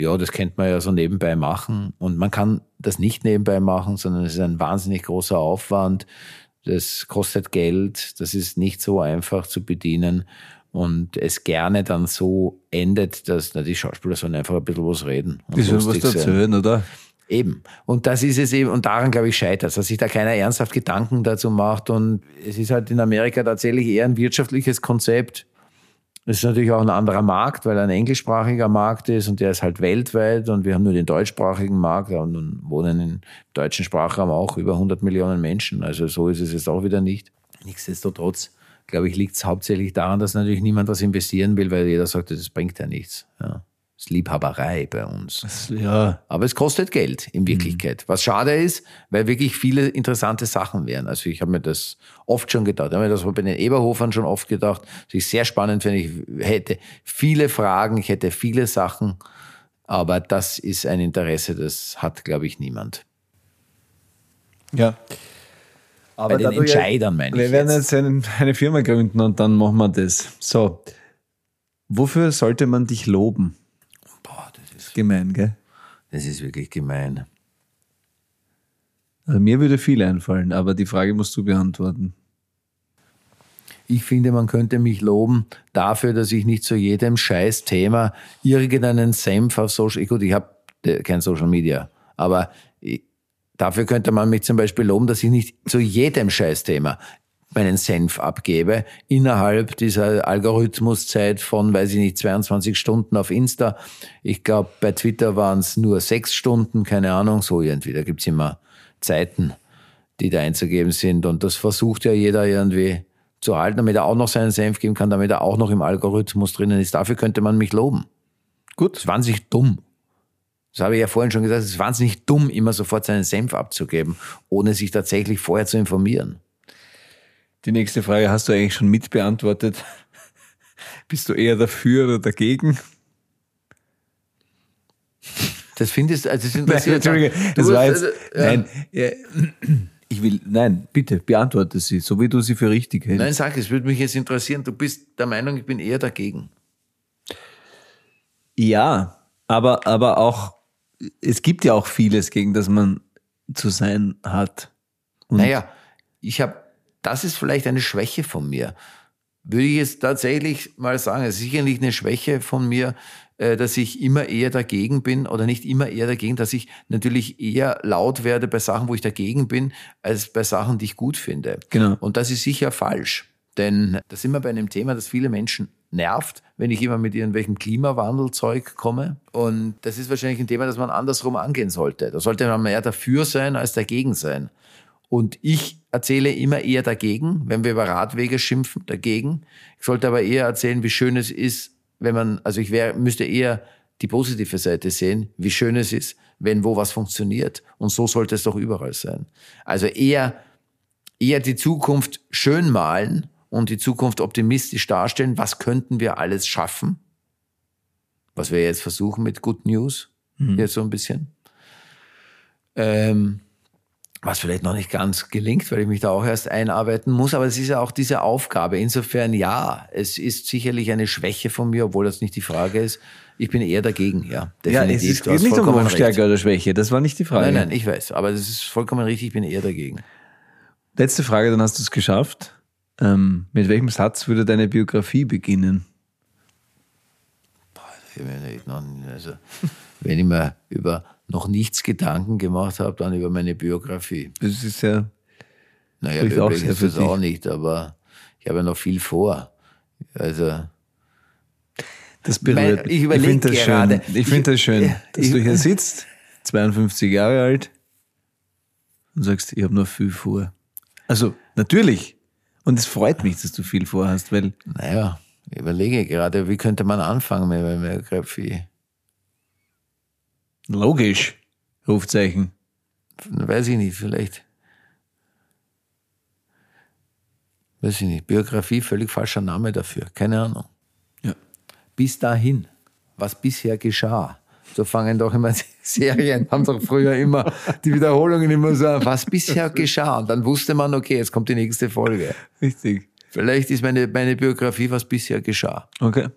ja, das könnte man ja so nebenbei machen. Und man kann das nicht nebenbei machen, sondern es ist ein wahnsinnig großer Aufwand. Das kostet Geld. Das ist nicht so einfach zu bedienen. Und es gerne dann so endet, dass na, die Schauspieler sollen einfach ein bisschen was reden. und Die sollen was erzählen, oder? Eben. Und das ist es eben, und daran, glaube ich, scheitert dass sich da keiner ernsthaft Gedanken dazu macht. Und es ist halt in Amerika tatsächlich eher ein wirtschaftliches Konzept. Es ist natürlich auch ein anderer Markt, weil er ein englischsprachiger Markt ist und der ist halt weltweit und wir haben nur den deutschsprachigen Markt und nun wohnen im deutschen Sprachraum auch über 100 Millionen Menschen. Also so ist es jetzt auch wieder nicht. Nichtsdestotrotz, glaube ich, liegt es hauptsächlich daran, dass natürlich niemand was investieren will, weil jeder sagt, das bringt ja nichts. Ja. Das ist Liebhaberei bei uns. Ja. Aber es kostet Geld in Wirklichkeit. Was schade ist, weil wirklich viele interessante Sachen wären. Also ich habe mir das oft schon gedacht. Ich habe mir das bei den Eberhofern schon oft gedacht. Was ich sehr spannend finde. Ich hätte viele Fragen, ich hätte viele Sachen. Aber das ist ein Interesse, das hat, glaube ich, niemand. Ja. Bei Aber den du ja- Entscheidern meine Wir ich werden jetzt. jetzt eine Firma gründen und dann machen wir das. So. Wofür sollte man dich loben? Boah, das ist, Gemein, gell? das ist wirklich gemein. Also mir würde viel einfallen, aber die Frage musst du beantworten. Ich finde, man könnte mich loben dafür, dass ich nicht zu jedem scheiß Thema irgendeinen Senf auf Social, gut, ich habe kein Social Media, aber dafür könnte man mich zum Beispiel loben, dass ich nicht zu jedem scheiß Thema meinen Senf abgebe, innerhalb dieser Algorithmuszeit von, weiß ich nicht, 22 Stunden auf Insta. Ich glaube, bei Twitter waren es nur sechs Stunden, keine Ahnung, so irgendwie. Da gibt's immer Zeiten, die da einzugeben sind. Und das versucht ja jeder irgendwie zu halten, damit er auch noch seinen Senf geben kann, damit er auch noch im Algorithmus drinnen ist. Dafür könnte man mich loben. Gut. Das ist wahnsinnig dumm. Das habe ich ja vorhin schon gesagt, es ist wahnsinnig dumm, immer sofort seinen Senf abzugeben, ohne sich tatsächlich vorher zu informieren. Die nächste Frage hast du eigentlich schon mitbeantwortet. Bist du eher dafür oder dagegen? Das findest also das Nein, interessiert Entschuldige, Du das war jetzt. also, ja. Nein, ja, ich will, nein, bitte, beantworte sie, so wie du sie für richtig hältst. Nein, sag, es würde mich jetzt interessieren. Du bist der Meinung, ich bin eher dagegen. Ja, aber, aber auch, es gibt ja auch vieles, gegen das man zu sein hat. Naja, ich habe, das ist vielleicht eine Schwäche von mir. Würde ich jetzt tatsächlich mal sagen, es ist sicherlich eine Schwäche von mir, äh, dass ich immer eher dagegen bin oder nicht immer eher dagegen, dass ich natürlich eher laut werde bei Sachen, wo ich dagegen bin, als bei Sachen, die ich gut finde. Genau. Und das ist sicher falsch. Denn da sind wir bei einem Thema, das viele Menschen nervt, wenn ich immer mit irgendwelchem Klimawandelzeug komme. Und das ist wahrscheinlich ein Thema, das man andersrum angehen sollte. Da sollte man mehr dafür sein als dagegen sein. Und ich erzähle immer eher dagegen, wenn wir über Radwege schimpfen, dagegen. Ich sollte aber eher erzählen, wie schön es ist, wenn man, also ich wär, müsste eher die positive Seite sehen, wie schön es ist, wenn wo was funktioniert. Und so sollte es doch überall sein. Also eher, eher die Zukunft schön malen und die Zukunft optimistisch darstellen. Was könnten wir alles schaffen? Was wir jetzt versuchen mit Good News, jetzt so ein bisschen. Ähm, was vielleicht noch nicht ganz gelingt, weil ich mich da auch erst einarbeiten muss, aber es ist ja auch diese Aufgabe. Insofern ja, es ist sicherlich eine Schwäche von mir, obwohl das nicht die Frage ist. Ich bin eher dagegen, ja. Ja, es Definitiv. ist, geht nicht um. Stärke oder Schwäche, das war nicht die Frage. Nein, nein, ich weiß, aber das ist vollkommen richtig, ich bin eher dagegen. Letzte Frage, dann hast du es geschafft. Ähm, mit welchem Satz würde deine Biografie beginnen? Ich meine, ich noch- Also, wenn ich mir über noch nichts Gedanken gemacht habe, dann über meine Biografie. Das ist ja, Naja, üblich ist dich. auch nicht, aber ich habe ja noch viel vor. Also, das berührt. Mein- ich überleg finde das gerade. schön. Ich finde das schön, dass Ich- du hier sitzt, 52 Jahre alt, und sagst, ich habe noch viel vor. Also, natürlich. Und es freut mich, dass du viel vorhast, weil naja, ich überlege gerade, wie könnte man anfangen mit meiner Biografie? Logisch, Rufzeichen. Weiß ich nicht, vielleicht. Weiß ich nicht. Biografie, völlig falscher Name dafür. Keine Ahnung. Ja. Bis dahin, was bisher geschah. So fangen doch immer die Serien, haben doch früher immer die Wiederholungen immer so, was bisher geschah. Und dann wusste man, okay, jetzt kommt die nächste Folge. Richtig. Vielleicht ist meine, meine Biografie, was bisher geschah. Okay.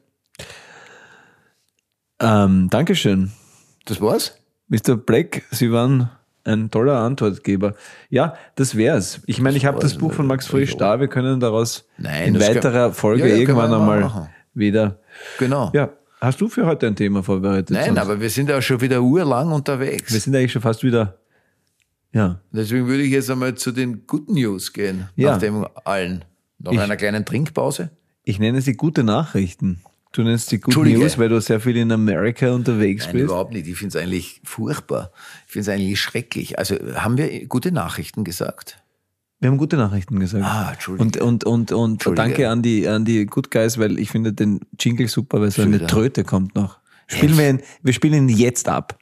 Ähm, Dankeschön. Das war's? Mr. Black, Sie waren ein toller Antwortgeber. Ja, das wär's. Ich meine, ich habe das. Buch von Max Frisch da. Wir können daraus Nein, in das kann- weiterer Folge Ja, ja, irgendwann einmal wieder. Genau. Ja, hast du für heute ein Thema vorbereitet? Nein, Sonst- aber wir sind ja schon wieder urlang unterwegs. wir sind eigentlich schon fast wieder. Ja, Deswegen würde ich jetzt einmal zu den guten News gehen. Ja. Nach dem allen. Nach Ich- einer kleinen Trinkpause. ich nenne sie gute Nachrichten. Du nennst sie Good. News, weil du sehr viel in Amerika unterwegs Nein, bist. überhaupt nicht. Ich finde es eigentlich furchtbar. Ich finde es eigentlich schrecklich. Also haben wir gute Nachrichten gesagt? Wir haben gute Nachrichten gesagt. Ah, Entschuldige. Und, und, und, und Entschuldige. danke an die, an die Good Guys, weil ich finde den Jingle super, weil so eine. Tröte kommt noch. Spielen wir ihn, wir spielen ihn jetzt ab.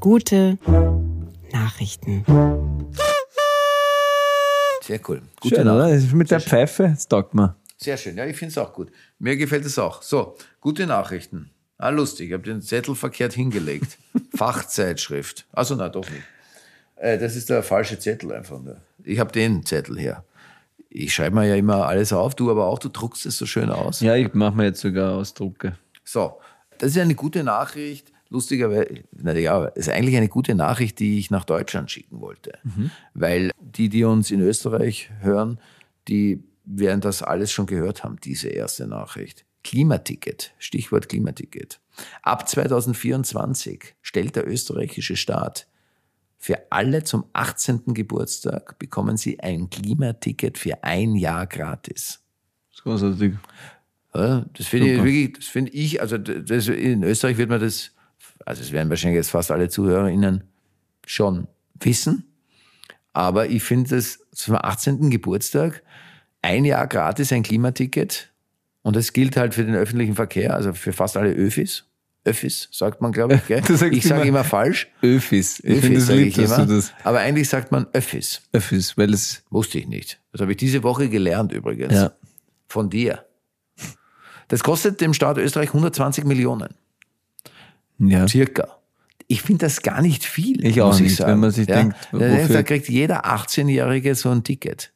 Gute Nachrichten. Sehr cool. Gute Schön, oder? Das ist Mit der Pfeife, das taugt mir. Sehr schön. Ja, ich finde es auch gut. Mir gefällt es auch. So, gute Nachrichten. Ah, lustig. Ich habe den Zettel verkehrt hingelegt. Fachzeitschrift. Also na doch nicht. Äh, das ist der falsche Zettel einfach. Ne? Ich habe den Zettel her. Ich schreibe mir ja immer alles auf, du aber auch, du druckst es so schön aus. Ja, ich mache mir jetzt sogar Ausdrucke. So, das ist eine gute Nachricht. Lustigerweise, na ja, ist eigentlich eine gute Nachricht, die ich nach Deutschland schicken wollte. Weil die, die uns in Österreich hören, die werden das alles schon gehört haben, diese erste Nachricht. Klimaticket, Stichwort Klimaticket. Ab 2024 stellt der österreichische Staat für alle zum 18. Geburtstag bekommen sie ein Klimaticket für ein Jahr gratis. Das ist großartig. Ja, das finde ich wirklich, das finde ich, also das, in Österreich wird man das, also es werden wahrscheinlich jetzt fast alle ZuhörerInnen schon wissen, aber ich finde das zum 18. Geburtstag ein Jahr gratis ein Klimaticket und das gilt halt für den öffentlichen Verkehr, also für fast alle Öffis. Öffis, sagt man, glaube ich. Gell? Ich sage immer falsch. Öfis. Ich Öffis es sage ich immer. Aber eigentlich sagt man Öffis. Öfis, weil es, Wusste ich nicht. Das habe ich diese Woche gelernt übrigens. Ja. Von dir. Das kostet dem Staat Österreich 120 Millionen. ja. Circa. Ich finde das gar nicht viel. Ich auch muss nicht, sagen. wenn man sich denkt, denkst, wofür- da kriegt jeder 18-Jährige so ein Ticket.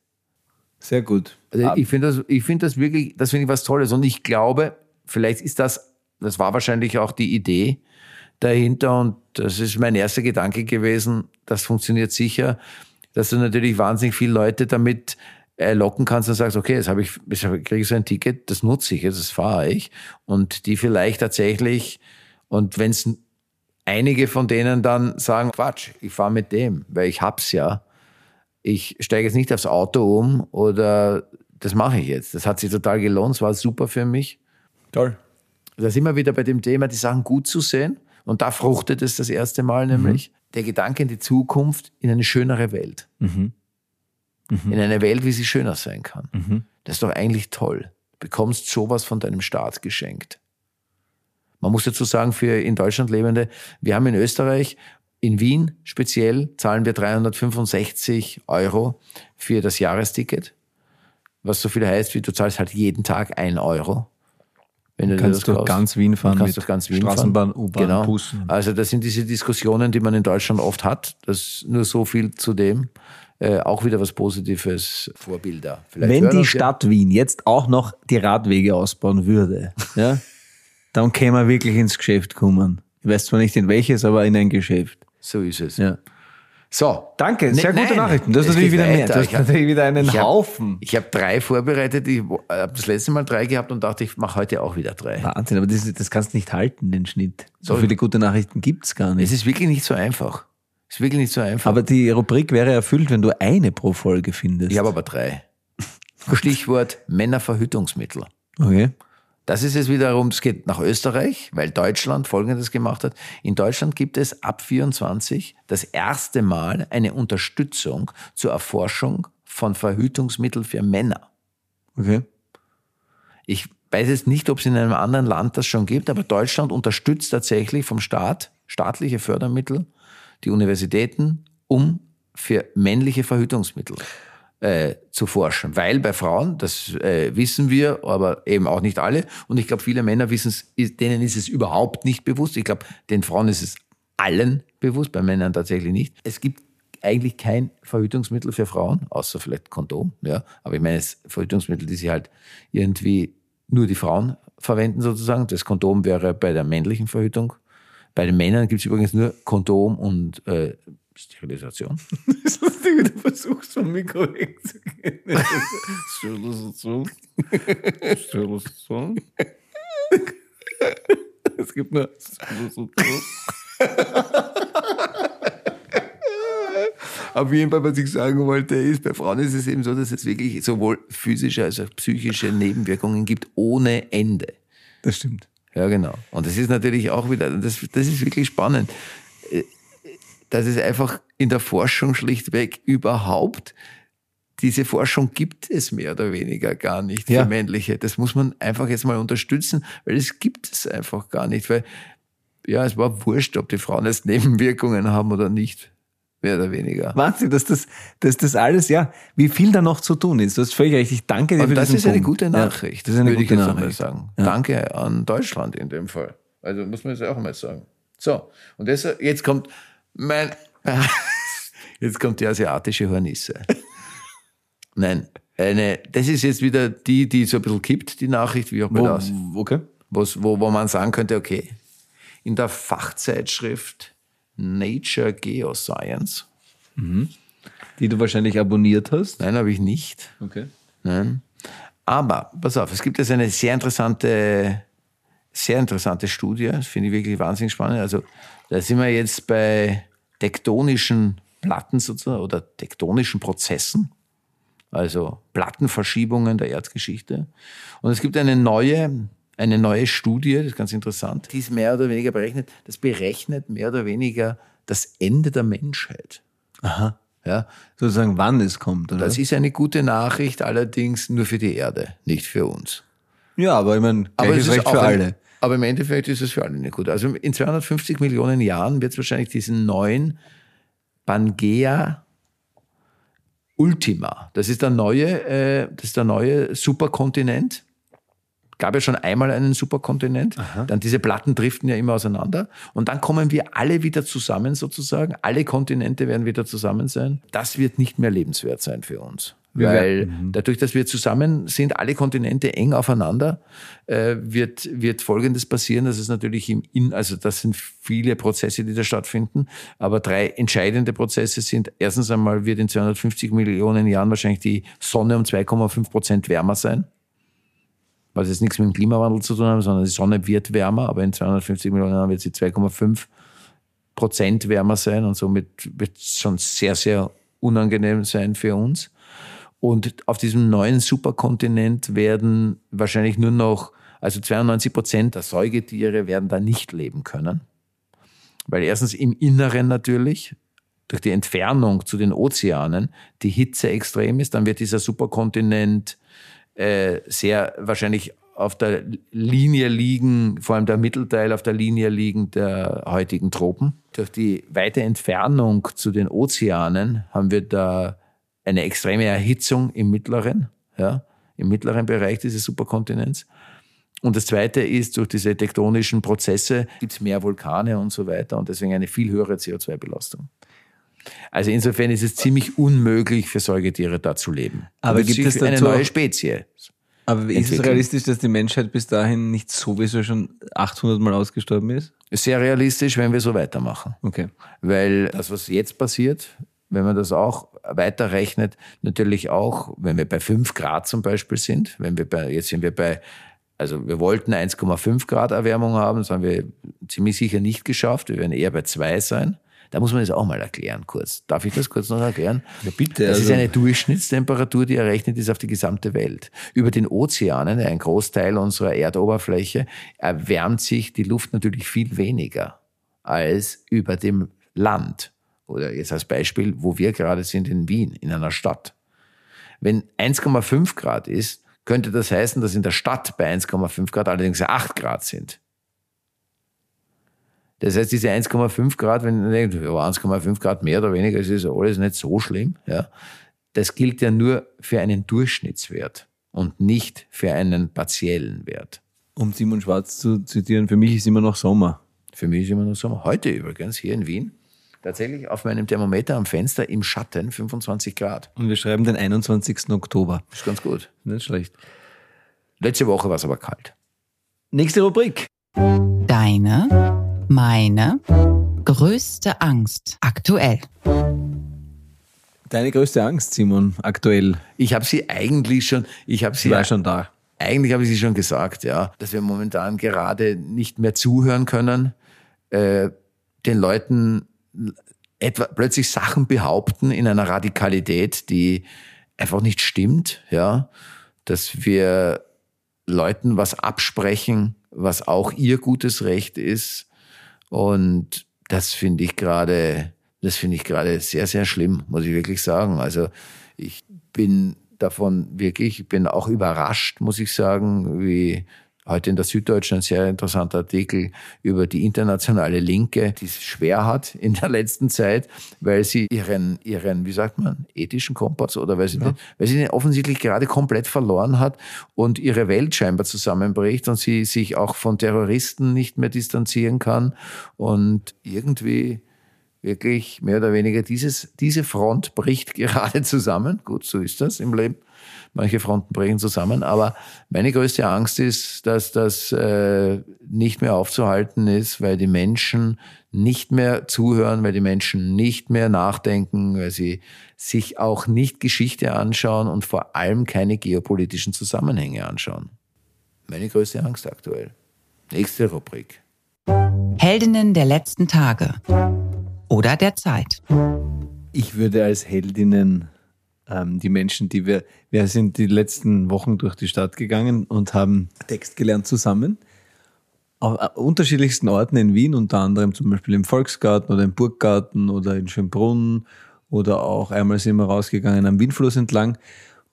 Sehr gut. Also ich finde das, ich finde das wirklich, das finde ich was Tolles. Und ich glaube, vielleicht ist das, das war wahrscheinlich auch die Idee dahinter. Und das ist mein erster Gedanke gewesen. Das funktioniert sicher, dass du natürlich wahnsinnig viele Leute damit äh, locken kannst und sagst, okay, jetzt habe ich, jetzt kriege ich so ein Ticket, das nutze ich, jetzt das fahre ich. Und die vielleicht tatsächlich, und wenn es einige von denen dann sagen, Quatsch, ich fahre mit dem, weil ich hab's ja ich steige jetzt nicht aufs Auto um oder das mache ich jetzt. Das hat sich total gelohnt, es war super für mich. Toll. Da sind wir wieder bei dem Thema, die Sachen gut zu sehen. Und da fruchtet es das erste Mal nämlich. Der Gedanke in die Zukunft, in eine schönere Welt. In eine Welt, wie sie schöner sein kann. Das ist doch eigentlich toll. Du bekommst sowas von deinem Staat geschenkt. Man muss dazu sagen, für in Deutschland Lebende, wir haben in Österreich, in Wien speziell, zahlen wir 365 Euro für das Jahresticket. Was so viel heißt, wie du zahlst halt jeden Tag ein Euro. Wenn du Kannst durch ganz Wien fahren Du kannst durch ganz Wien Straßenbahn. U-Bahn, genau. Bussen. Also das sind diese Diskussionen, die man in Deutschland oft hat. Das ist nur so viel zu dem. Äh, auch wieder was Positives, Vorbilder. Vielleicht Wenn die uns ja- Stadt Wien jetzt auch noch die Radwege ausbauen würde, ja, dann käme man wirklich ins Geschäft kommen. Ich weiß zwar nicht in welches, aber in ein Geschäft. So ist es. Ja. So. Danke, Ne- sehr gute nein, Nachrichten. Das ist es natürlich wieder mehr. weiter. Du hast Ich hab- natürlich wieder einen ich hab- Haufen. Ich habe drei vorbereitet. Ich habe das letzte Mal drei gehabt und dachte, ich mache heute auch wieder drei. Wahnsinn, aber das, das kannst du nicht halten, den Schnitt. So Soll- viele gute Nachrichten gibt's gar Es nicht. ist wirklich nicht so einfach. Es ist wirklich nicht so einfach. Aber die Rubrik wäre erfüllt, wenn du eine pro Folge findest. ich habe aber drei. Stichwort Männerverhütungsmittel. Okay. Das ist es wiederum, es geht nach Österreich, weil Deutschland Folgendes gemacht hat. In Deutschland gibt es ab 24 das erste Mal eine Unterstützung zur Erforschung von Verhütungsmitteln für Männer. Okay. Ich weiß jetzt nicht, ob es in einem anderen Land das schon gibt, aber Deutschland unterstützt tatsächlich vom Staat staatliche Fördermittel, die Universitäten, um für männliche Verhütungsmittel äh, zu forschen. Weil bei Frauen, das äh, wissen wir, aber eben auch nicht alle. Und ich glaube, viele Männer wissen es, denen ist es überhaupt nicht bewusst. Ich glaube, den Frauen ist es allen bewusst, bei Männern tatsächlich nicht. Es gibt eigentlich kein Verhütungsmittel für Frauen, außer vielleicht Kondom. Ja. Aber ich meine, es Verhütungsmittel, die sie halt irgendwie nur die Frauen verwenden sozusagen. Das Kondom wäre bei der männlichen Verhütung. Bei den Männern gibt es übrigens nur Kondom und äh, Sterilisation. Das wie du versuchst, vom Mikro wegzugehen. Sterilisation. Sterilisation. Es gibt nur Auf jeden Fall, was ich sagen wollte, ist, bei Frauen ist es eben so, dass es wirklich sowohl physische als auch psychische Nebenwirkungen gibt ohne Ende. Das stimmt. Ja, genau. Und das ist natürlich auch wieder, das, das ist wirklich spannend, dass es einfach in der Forschung schlichtweg überhaupt diese Forschung gibt es mehr oder weniger gar nicht Ja. für männliche. Das muss man einfach jetzt mal unterstützen, weil es gibt es einfach gar nicht, weil ja, es war wurscht, ob die Frauen jetzt Nebenwirkungen haben oder nicht, mehr oder weniger. Wahnsinn, dass das, dass das alles, ja, wie viel da noch zu tun ist. Du hast völlig recht. Ich danke dir Und für das ist eine Punkt. gute Ja, Nachricht, das ist eine würde ich gute jetzt einmal Nachricht. sagen. Ja. Danke an Deutschland in dem Fall. Also muss man jetzt auch mal sagen. So, und das, jetzt kommt mein, jetzt kommt die asiatische Hornisse. Nein, eine, das ist jetzt wieder die, die so ein bisschen kippt, die Nachricht, wie auch bei das, Wo, okay. wo's- wo, wo man sagen könnte, okay, in der Fachzeitschrift Nature Geoscience, Die du wahrscheinlich abonniert hast. nein, habe ich nicht, Okay. Nein. Aber, pass auf, es gibt jetzt eine sehr interessante, sehr interessante Studie, das finde ich wirklich wahnsinnig spannend. Also, da sind wir jetzt bei tektonischen Platten sozusagen oder tektonischen Prozessen, also Plattenverschiebungen der Erdgeschichte. Und es gibt eine neue, eine neue Studie, das ist ganz interessant, die ist mehr oder weniger berechnet, das berechnet mehr oder weniger das Ende der Menschheit. Aha. Ja, Sozusagen, wann es kommt, oder? das ist eine gute Nachricht, allerdings nur für die Erde, nicht für uns. ja, aber ich meine, Aber es ist Recht auch für ein- alle. Aber im Endeffekt ist es für alle nicht gut. Also in 250 Millionen Jahren wird es wahrscheinlich diesen neuen Pangea Ultima. Das ist der neue, äh, das ist der neue Superkontinent. Gab ja schon einmal einen Superkontinent. Dann diese Platten driften ja immer auseinander. Und dann kommen wir alle wieder zusammen sozusagen. Alle Kontinente werden wieder zusammen sein. Das wird nicht mehr lebenswert sein für uns. Wir Weil werden- dadurch, dass wir zusammen sind, alle Kontinente eng aufeinander, äh, wird, wird Folgendes passieren. Das ist natürlich im In, also das sind viele Prozesse, die da stattfinden. Aber drei entscheidende Prozesse sind, erstens einmal wird in 250 Millionen Jahren wahrscheinlich die Sonne um 2,5 Prozent wärmer sein. Was jetzt nichts mit dem Klimawandel zu tun hat, sondern die Sonne wird wärmer, aber in 250 Millionen Jahren wird sie 2,5 Prozent wärmer sein und somit wird es schon sehr, sehr unangenehm sein für uns. Und auf diesem neuen Superkontinent werden wahrscheinlich nur noch, also 92 Prozent der Säugetiere werden da nicht leben können. Weil erstens im Inneren natürlich, durch die Entfernung zu den Ozeanen, die Hitze extrem ist. Dann wird dieser Superkontinent äh, sehr wahrscheinlich auf der Linie liegen, vor allem der Mittelteil auf der Linie liegen der heutigen Tropen. Durch die weite Entfernung zu den Ozeanen haben wir da eine extreme Erhitzung im mittleren, ja, im mittleren Bereich dieses Superkontinents. Und das Zweite ist, durch diese tektonischen Prozesse gibt es mehr Vulkane und so weiter und deswegen eine viel höhere CO2-Belastung. Also insofern ist es ziemlich unmöglich für Säugetiere da zu leben. Aber wird gibt es eine neue Spezies? Aber ist es realistisch, dass die Menschheit bis dahin nicht sowieso schon 800 Mal ausgestorben ist? Ist sehr realistisch, wenn wir so weitermachen. Okay. Weil das, was jetzt passiert, wenn man das auch weiterrechnet, natürlich auch, wenn wir bei 5 Grad zum Beispiel sind, wenn wir bei, jetzt sind wir bei, also wir wollten 1,5 Grad Erwärmung haben, das haben wir ziemlich sicher nicht geschafft, wir werden eher bei 2 sein. Da muss man das auch mal erklären kurz. Darf ich das kurz noch erklären? Ja, bitte, Das ist also- eine Durchschnittstemperatur, die errechnet ist auf die gesamte Welt. Über den Ozeanen, ein Großteil unserer Erdoberfläche, erwärmt sich die Luft natürlich viel weniger als über dem Land. Oder jetzt als Beispiel, wo wir gerade sind in Wien, in einer Stadt. Wenn 1,5 Grad ist, könnte das heißen, dass in der Stadt bei 1,5 Grad allerdings 8 Grad sind. Das heißt, diese 1,5 Grad, wenn man denkt, ja, 1,5 Grad mehr oder weniger, es ist alles nicht so schlimm, ja. das gilt ja nur für einen Durchschnittswert und nicht für einen partiellen Wert. Um Simon Schwarz zu zitieren, für mich ist immer noch Sommer. Für mich ist immer noch Sommer. Heute übrigens hier in Wien tatsächlich auf meinem Thermometer am Fenster im Schatten 25 Grad. Und wir schreiben den 21. Oktober. Ist ganz gut. Nicht schlecht. Letzte Woche war es aber kalt. Nächste Rubrik. Deine, meine größte Angst aktuell. Deine größte Angst, Simon, aktuell. Ich habe sie eigentlich schon, ich habe sie war schon da. Eigentlich habe ich sie schon gesagt, ja, dass wir momentan gerade nicht mehr zuhören können, äh, den Leuten etwa plötzlich Sachen behaupten in einer Radikalität, die einfach nicht stimmt, ja, dass wir Leuten was absprechen, was auch ihr gutes Recht ist. Und das finde ich gerade, das finde ich gerade sehr, sehr schlimm, muss ich wirklich sagen. Also ich bin davon wirklich, ich bin auch überrascht, muss ich sagen, wie heute in der Süddeutschen ein sehr interessanter Artikel über die internationale Linke, die es schwer hat in der letzten Zeit, weil sie ihren, ihren, wie sagt man, ethischen Kompass oder weil sie, den, weil sie den offensichtlich gerade komplett verloren hat und ihre Welt scheinbar zusammenbricht und sie sich auch von Terroristen nicht mehr distanzieren kann und irgendwie wirklich mehr oder weniger dieses, diese Front bricht gerade zusammen. Gut, so ist das im Leben. Manche Fronten brechen zusammen. Aber meine größte Angst ist, dass das äh, nicht mehr aufzuhalten ist, weil die Menschen nicht mehr zuhören, weil die Menschen nicht mehr nachdenken, weil sie sich auch nicht Geschichte anschauen und vor allem keine geopolitischen Zusammenhänge anschauen. Meine größte Angst aktuell. Nächste Rubrik. Heldinnen der letzten Tage oder der Zeit. Ich würde als Heldinnen ähm, die Menschen, die wir, wir sind die letzten Wochen durch die Stadt gegangen und haben Text gelernt zusammen. Auf äh, unterschiedlichsten Orten in Wien, unter anderem zum Beispiel im Volksgarten oder im Burggarten oder in Schönbrunn oder auch einmal sind wir rausgegangen am Wienfluss entlang.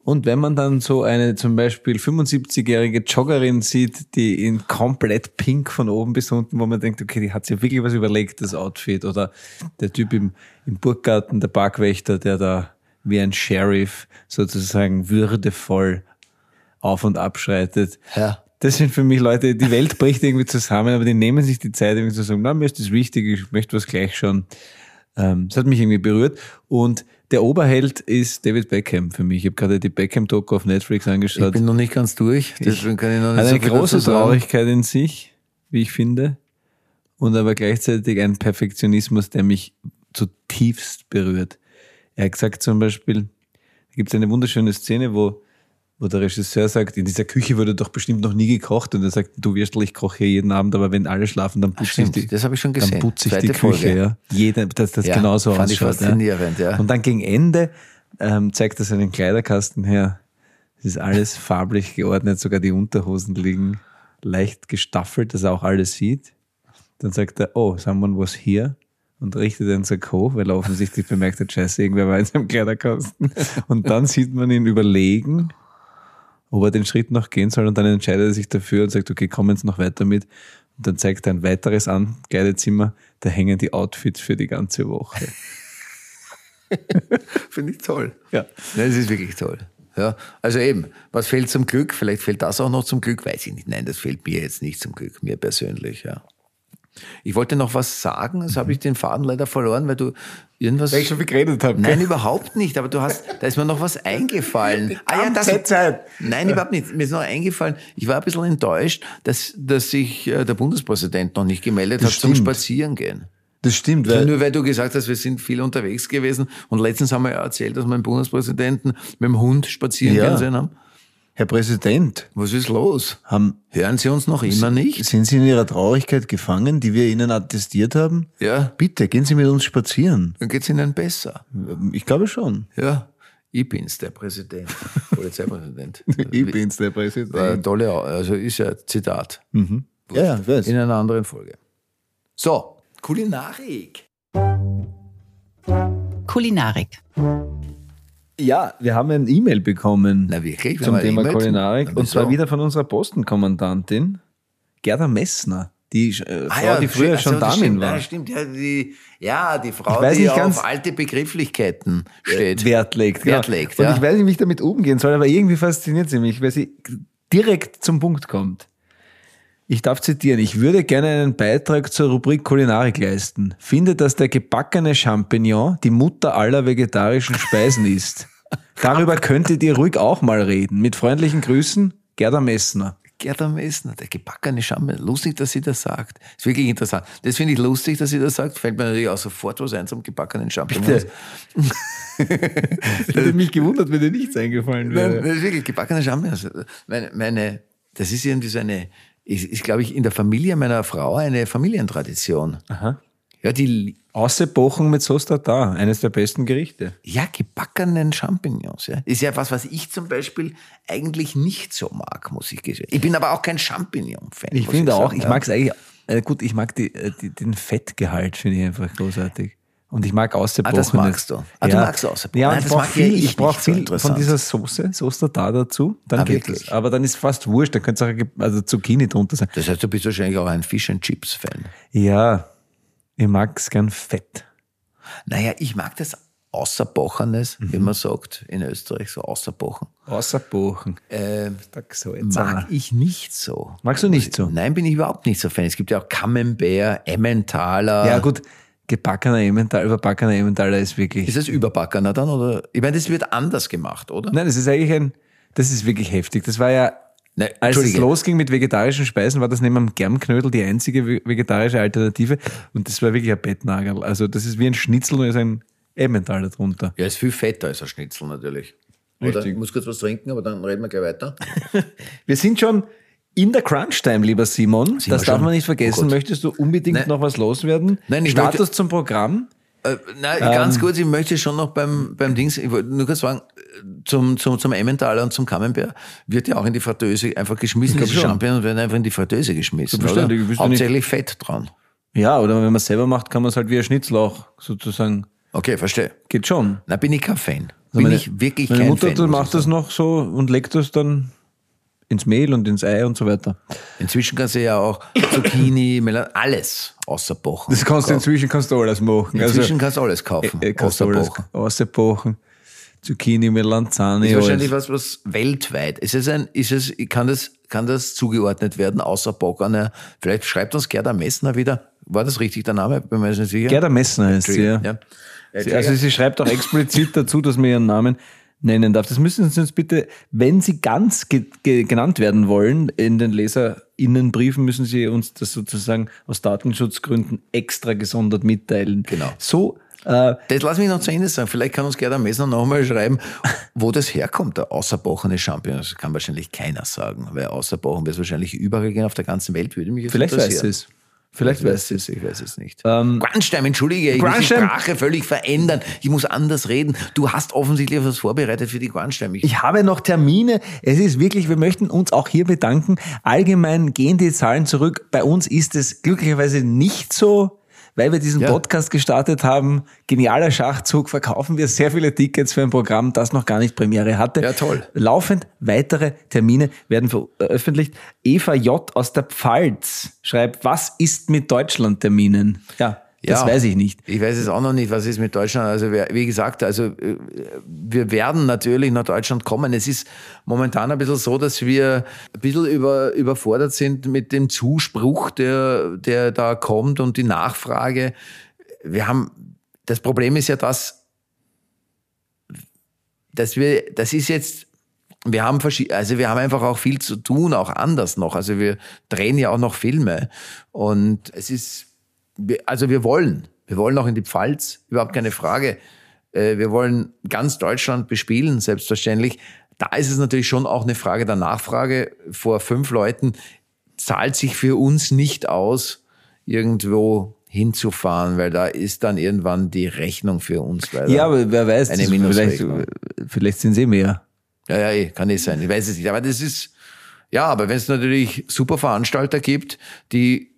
Und wenn man dann so eine zum Beispiel 75-jährige Joggerin sieht, die in komplett pink von oben bis unten, wo man denkt, okay, die hat sich wirklich was überlegt, das Outfit. Oder der Typ im, im Burggarten, der Parkwächter, der da wie ein Sheriff sozusagen würdevoll auf und abschreitet. Ja. Das sind für mich Leute, die Welt bricht irgendwie zusammen, aber die nehmen sich die Zeit, irgendwie zu sagen, na, mir ist das wichtig, ich möchte was gleich schon. Ähm, das hat mich irgendwie berührt. Und der Oberheld ist David Beckham für mich. Ich habe gerade die Beckham-Doku auf Netflix Ich angeschaut. bin noch nicht ganz durch, deswegen kann ich noch nicht Hat so eine große. Traurigkeit in sich, wie ich finde. Und aber gleichzeitig ein Perfektionismus, der mich zutiefst berührt. Er hat gesagt zum Beispiel, da gibt es eine wunderschöne Szene, wo, wo der Regisseur sagt, in dieser Küche wurde doch bestimmt noch nie gekocht. Und er sagt, du Würstel, ich koche hier jeden Abend, aber wenn alle schlafen, dann putze ich die, das habe ich schon dann gesehen. putze ich Zweite die Küche. Folge. Ja. Jeder, dass das Ja, genauso fand ich ausschaut. faszinierend, ja. Und dann gegen Ende ähm, zeigt er seinen Kleiderkasten her. Es ist alles farblich geordnet, sogar die Unterhosen liegen leicht gestaffelt, dass er auch alles sieht. Dann sagt er, oh, someone was here und richtet den Sack hoch, weil er offensichtlich bemerkt hat, scheiße, irgendwer war in seinem Kleiderkasten. Und dann sieht man ihn überlegen, ob er den Schritt noch gehen soll und dann entscheidet er sich dafür und sagt, okay, kommen Sie noch weiter mit. Und dann zeigt er ein weiteres Ankleidezimmer, da hängen die Outfits für die ganze Woche. Finde ich toll. Ja. Nein, das ist wirklich toll. Ja, also eben, was fehlt zum Glück? Vielleicht fehlt das auch noch zum Glück, weiß ich nicht. Nein, das fehlt mir jetzt nicht zum Glück, mir persönlich, ja. Ich wollte noch was sagen, das habe ich den Faden leider verloren, weil du irgendwas. Weil ich schon viel geredet habe. Nein, überhaupt nicht, aber du hast, da ist mir noch was eingefallen. Ah ganze Zeit. Nein, überhaupt nicht. Mir ist noch eingefallen, ich war ein bisschen enttäuscht, dass, dass sich äh, der Bundespräsident noch nicht gemeldet Das hat zum stimmt. Spazierengehen. Das stimmt, Ja, weil nur weil du gesagt hast, wir sind viel unterwegs gewesen. Und letztens haben wir ja erzählt, dass wir einen Bundespräsidenten mit dem Hund spazieren Ja. gesehen haben. Herr Präsident, Was ist los? haben, Hören Sie uns noch immer nicht? sind Sie in Ihrer Traurigkeit gefangen, die wir Ihnen attestiert haben? Ja, Bitte, gehen Sie mit uns spazieren. dann geht's Ihnen besser. Ich glaube schon. Ja, ich bin's, der Präsident, Polizeipräsident. bin's, der War Präsident. eine tolle, also ist ja Zitat. Ja, ja, ich weiß. In einer anderen Folge. So, Kulinarik. Kulinarik. Ja, wir haben ein E-Mail bekommen Na wirklich? Wir zum Thema zum- Kulinarik. Na, Und zwar wieder von unserer Postenkommandantin, Gerda Messner. Die äh, Frau, die früher also, schon Damin stimmt, war. Ja, stimmt. Ja, die, ja, die Frau, die nicht auf ganz- alte Begrifflichkeiten steht. Wert legt. Wert genau. legt, Und ja. ich weiß nicht, wie ich damit umgehen soll, aber irgendwie fasziniert sie mich, weil sie direkt zum Punkt kommt. Ich darf zitieren, ich würde gerne einen Beitrag zur Rubrik Kulinarik leisten. Finde, dass der gebackene Champignon die Mutter aller vegetarischen Speisen ist. Darüber könntet ihr ruhig auch mal reden. Mit freundlichen Grüßen, Gerda Messner. Gerda Messner, der gebackene Champignon. Lustig, dass sie das sagt. Ist wirklich interessant. Das finde ich lustig, dass sie das sagt. Fällt mir natürlich auch sofort was ein zum gebackenen. Bitte. Das hätte mich gewundert, wenn dir nichts eingefallen Nein, wäre. das ist wirklich gebackene Champignons. Meine, meine, das ist irgendwie so eine, ist, ist glaube ich, in der Familie meiner Frau eine Familientradition. Aha. Ja, die, Ausebochen mit Sauce Tartar, eines der besten Gerichte. ja, gebackenen Champignons. Ja. Ist ja was, was ich zum Beispiel eigentlich nicht so mag, muss ich gestehen. Ich bin aber auch kein Champignon-Fan. Ich finde auch, ich ja. mag es eigentlich, äh, gut, ich mag die, äh, die, den Fettgehalt, finde ich einfach großartig. Und ich mag Ausebochen. Ah, das magst du. Ah, du magst Ausebochen. Ja, Nein, ich brauche ja viel, ich ich brauch nicht so viel von dieser Soße, Sauce Tartar dazu, dann Ah, geht wirklich? es. Aber dann ist fast wurscht, da könnte es auch also Zucchini drunter sein. Das heißt, du bist wahrscheinlich auch ein Fish and Chips-Fan. Ja, ich mag es gern fett. Naja, ich mag das Außerbochenes, wie Mhm. man sagt in Österreich, so Außerbochen. Ausebochen. Äh, So, mag ich nicht so. Magst du nicht so? Nein, bin ich überhaupt nicht so Fan. Es gibt ja auch Camembert, Emmentaler. Ja, gut, gebackener Emmentaler, überbackener Emmentaler ist wirklich. Ist es überbackener dann? Oder? Ich meine, das wird anders gemacht, oder? Nein, das ist eigentlich ein, das ist wirklich heftig. Das war ja, Nein, als es losging mit vegetarischen Speisen, war das neben dem Germknödel die einzige ve- vegetarische Alternative. Und das war wirklich ein Bettnagel. Also das ist wie ein Schnitzel und ist ein Emmentaler drunter. Ja, ist viel fetter als ein Schnitzel natürlich. Oder? Richtig. Ich muss kurz was trinken, aber dann reden wir gleich weiter. Wir sind schon in der Crunch-Time, lieber Simon. das wir darf schon? man nicht vergessen. Oh. Möchtest du unbedingt Nein. noch was loswerden? Nein, ich Status möchte- zum Programm. Äh, ganz Ähm. kurz, ich möchte schon noch beim, beim Dings, ich wollte nur kurz sagen, zum, zum, zum Emmentaler und zum Camembert wird ja auch in die Fritteuse einfach geschmissen. schon. Champignons werden einfach in die Fritteuse geschmissen. Oder? Hauptsächlich Fett dran. Ja, oder wenn man es selber macht, kann man es halt wie ein Schnitzel auch sozusagen. Okay, verstehe. Geht schon. Na, bin ich kein Fan. Bin Also meine, ich wirklich meine kein Mutter Fan. die muss ich macht das noch so und legt das dann ins Mehl und ins Ei und so weiter. Inzwischen kannst du ja auch Zucchini, Melan, alles außer Bochen. Das kannst du inzwischen kannst du alles machen. Inzwischen kannst du alles kaufen. äh, kannst außer alles Bochen. Außerbochen, Zucchini, Melanzane, ist wahrscheinlich alles. was, was weltweit. Ist es ein, ist es, kann das, kann das zugeordnet werden, außer Bockerne? Vielleicht schreibt uns Gerda Messner wieder. War das richtig der Name? Bin mir nicht sicher. Gerda Messner heißt sie, ja. ja. Äh, Also sie schreibt auch explizit dazu, dass man ihren Namen nennen darf. Das müssen Sie uns bitte, wenn Sie ganz ge ge genannt werden wollen, in den LeserInnenbriefen müssen Sie uns das sozusagen aus Datenschutzgründen extra gesondert mitteilen. Genau. So, äh, Das lass mich noch zu Ende sagen. Vielleicht kann uns Gerda Messner nochmal schreiben, wo das herkommt, der außerbochene Champion. Das kann wahrscheinlich keiner sagen, weil außerbochen wird es wahrscheinlich überall gehen auf der ganzen Welt, würde mich jetzt vielleicht weiß interessieren. es. Vielleicht weiß es, ich weiß es nicht. Ähm, Grunstein, entschuldige, ich muss die Grunstein- Sprache völlig verändern. Ich muss anders reden. Du hast offensichtlich etwas vorbereitet für die Grunstein. Ich, Ich habe noch Termine. Es ist wirklich, wir möchten uns auch hier bedanken. Allgemein gehen die Zahlen zurück. Bei uns ist es glücklicherweise nicht so, weil wir diesen Ja. Podcast gestartet haben. Genialer Schachzug. Verkaufen wir sehr viele Tickets für ein Programm, das noch gar nicht Premiere hatte. Ja, toll. Laufend weitere Termine werden veröffentlicht. Eva J. aus der Pfalz schreibt, was ist mit Deutschland-Terminen? Ja, das Ja. weiß ich nicht. Ich weiß es auch noch nicht, was ist mit Deutschland. Also wie gesagt, also äh, wir werden natürlich nach Deutschland kommen. Es ist momentan ein bisschen so, dass wir ein bisschen über, überfordert sind mit dem Zuspruch, der, der da kommt und die Nachfrage. Wir haben, das Problem ist ja das, dass wir, das ist jetzt, wir haben also wir haben einfach auch viel zu tun, auch anders noch. Also wir drehen ja auch noch Filme und es ist, also wir wollen, wir wollen auch in die Pfalz, überhaupt keine Frage. Äh, Wir wollen ganz Deutschland bespielen, selbstverständlich. Da ist es natürlich schon auch eine Frage der Nachfrage. Vor fünf Leuten zahlt sich für uns nicht aus, irgendwo hinzufahren, weil da ist dann irgendwann die Rechnung für uns. Weil Ja, aber wer weiß, Eine vielleicht, vielleicht sind sie mehr. Ja, ja, eh, kann nicht sein. Ich weiß es nicht. Aber das ist, ja, aber wenn es natürlich super Veranstalter gibt, die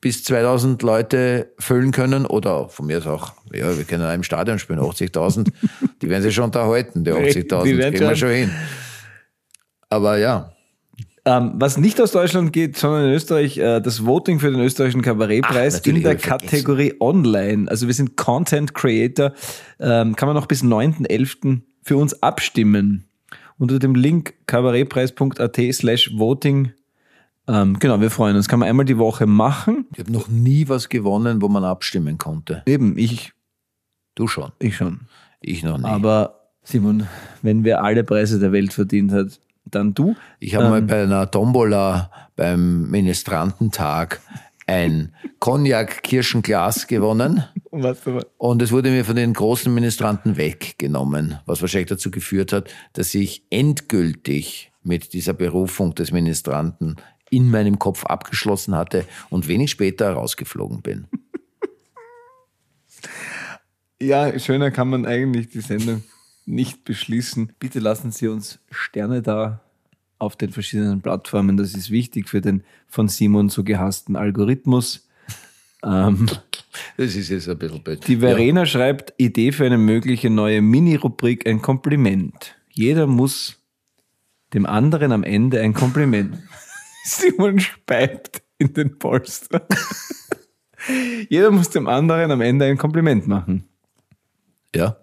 bis 2000 Leute füllen können oder von mir aus auch, ja, wir können in einem Stadion spielen, 80.000, die werden sich schon unterhalten, die 80.000, Die kriegen wir schon- hin. Aber ja, Ähm, was nicht aus Deutschland geht, sondern in Österreich, äh, das Voting für den österreichischen Kabarettpreis Ach, in der vergessen. Kategorie Online. Also wir sind Content Creator. Ähm, kann man noch bis 9.11. für uns abstimmen. Unter dem Link kabarettpreis.at slash voting. Ähm, genau, wir freuen uns. Kann man einmal die Woche machen. Ich habe noch nie was gewonnen, wo man abstimmen konnte. Eben, ich, Du schon. ich schon. Ich noch nie. Aber Simon, wenn wer alle Preise der Welt verdient hat, dann du. Ich habe mal bei einer Tombola beim Ministrantentag ein Cognac-Kirschenglas gewonnen und es wurde mir von den großen Ministranten weggenommen, was wahrscheinlich dazu geführt hat, dass ich endgültig mit dieser Berufung des Ministranten in meinem Kopf abgeschlossen hatte und wenig später rausgeflogen bin. Ja, schöner kann man eigentlich die Sendung nicht beschließen. Bitte lassen Sie uns Sterne da auf den verschiedenen Plattformen. Das ist wichtig für den von Simon so gehassten Algorithmus. Ähm, Das ist jetzt ein bisschen blöd. die Verena schreibt, Idee für eine mögliche neue Mini-Rubrik, ein Kompliment. Jeder muss dem anderen am Ende ein Kompliment. Simon speibt in den Polster. Jeder muss dem anderen am Ende ein Kompliment machen. Ja.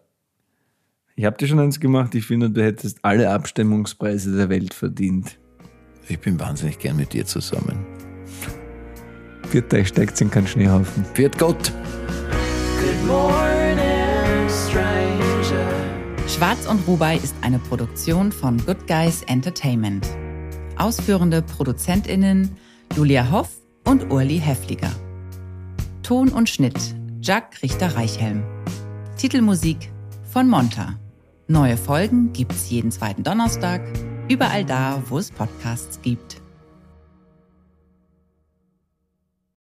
Ich habe dir schon eins gemacht. Ich finde, du hättest alle Abstimmungspreise der Welt verdient. Ich bin wahnsinnig gern mit dir zusammen. Vierter steigt in keinen Schneehaufen. Viert Gott! Good morning, stranger. Schwarz und Rubai ist eine Produktion von Good Guys Entertainment. Ausführende ProduzentInnen Julia Hoff und Urli Hefliger. Ton und Schnitt Jack Richter-Reichhelm. Titelmusik von Monta. Neue Folgen gibt's jeden zweiten Donnerstag, überall da, wo es Podcasts gibt.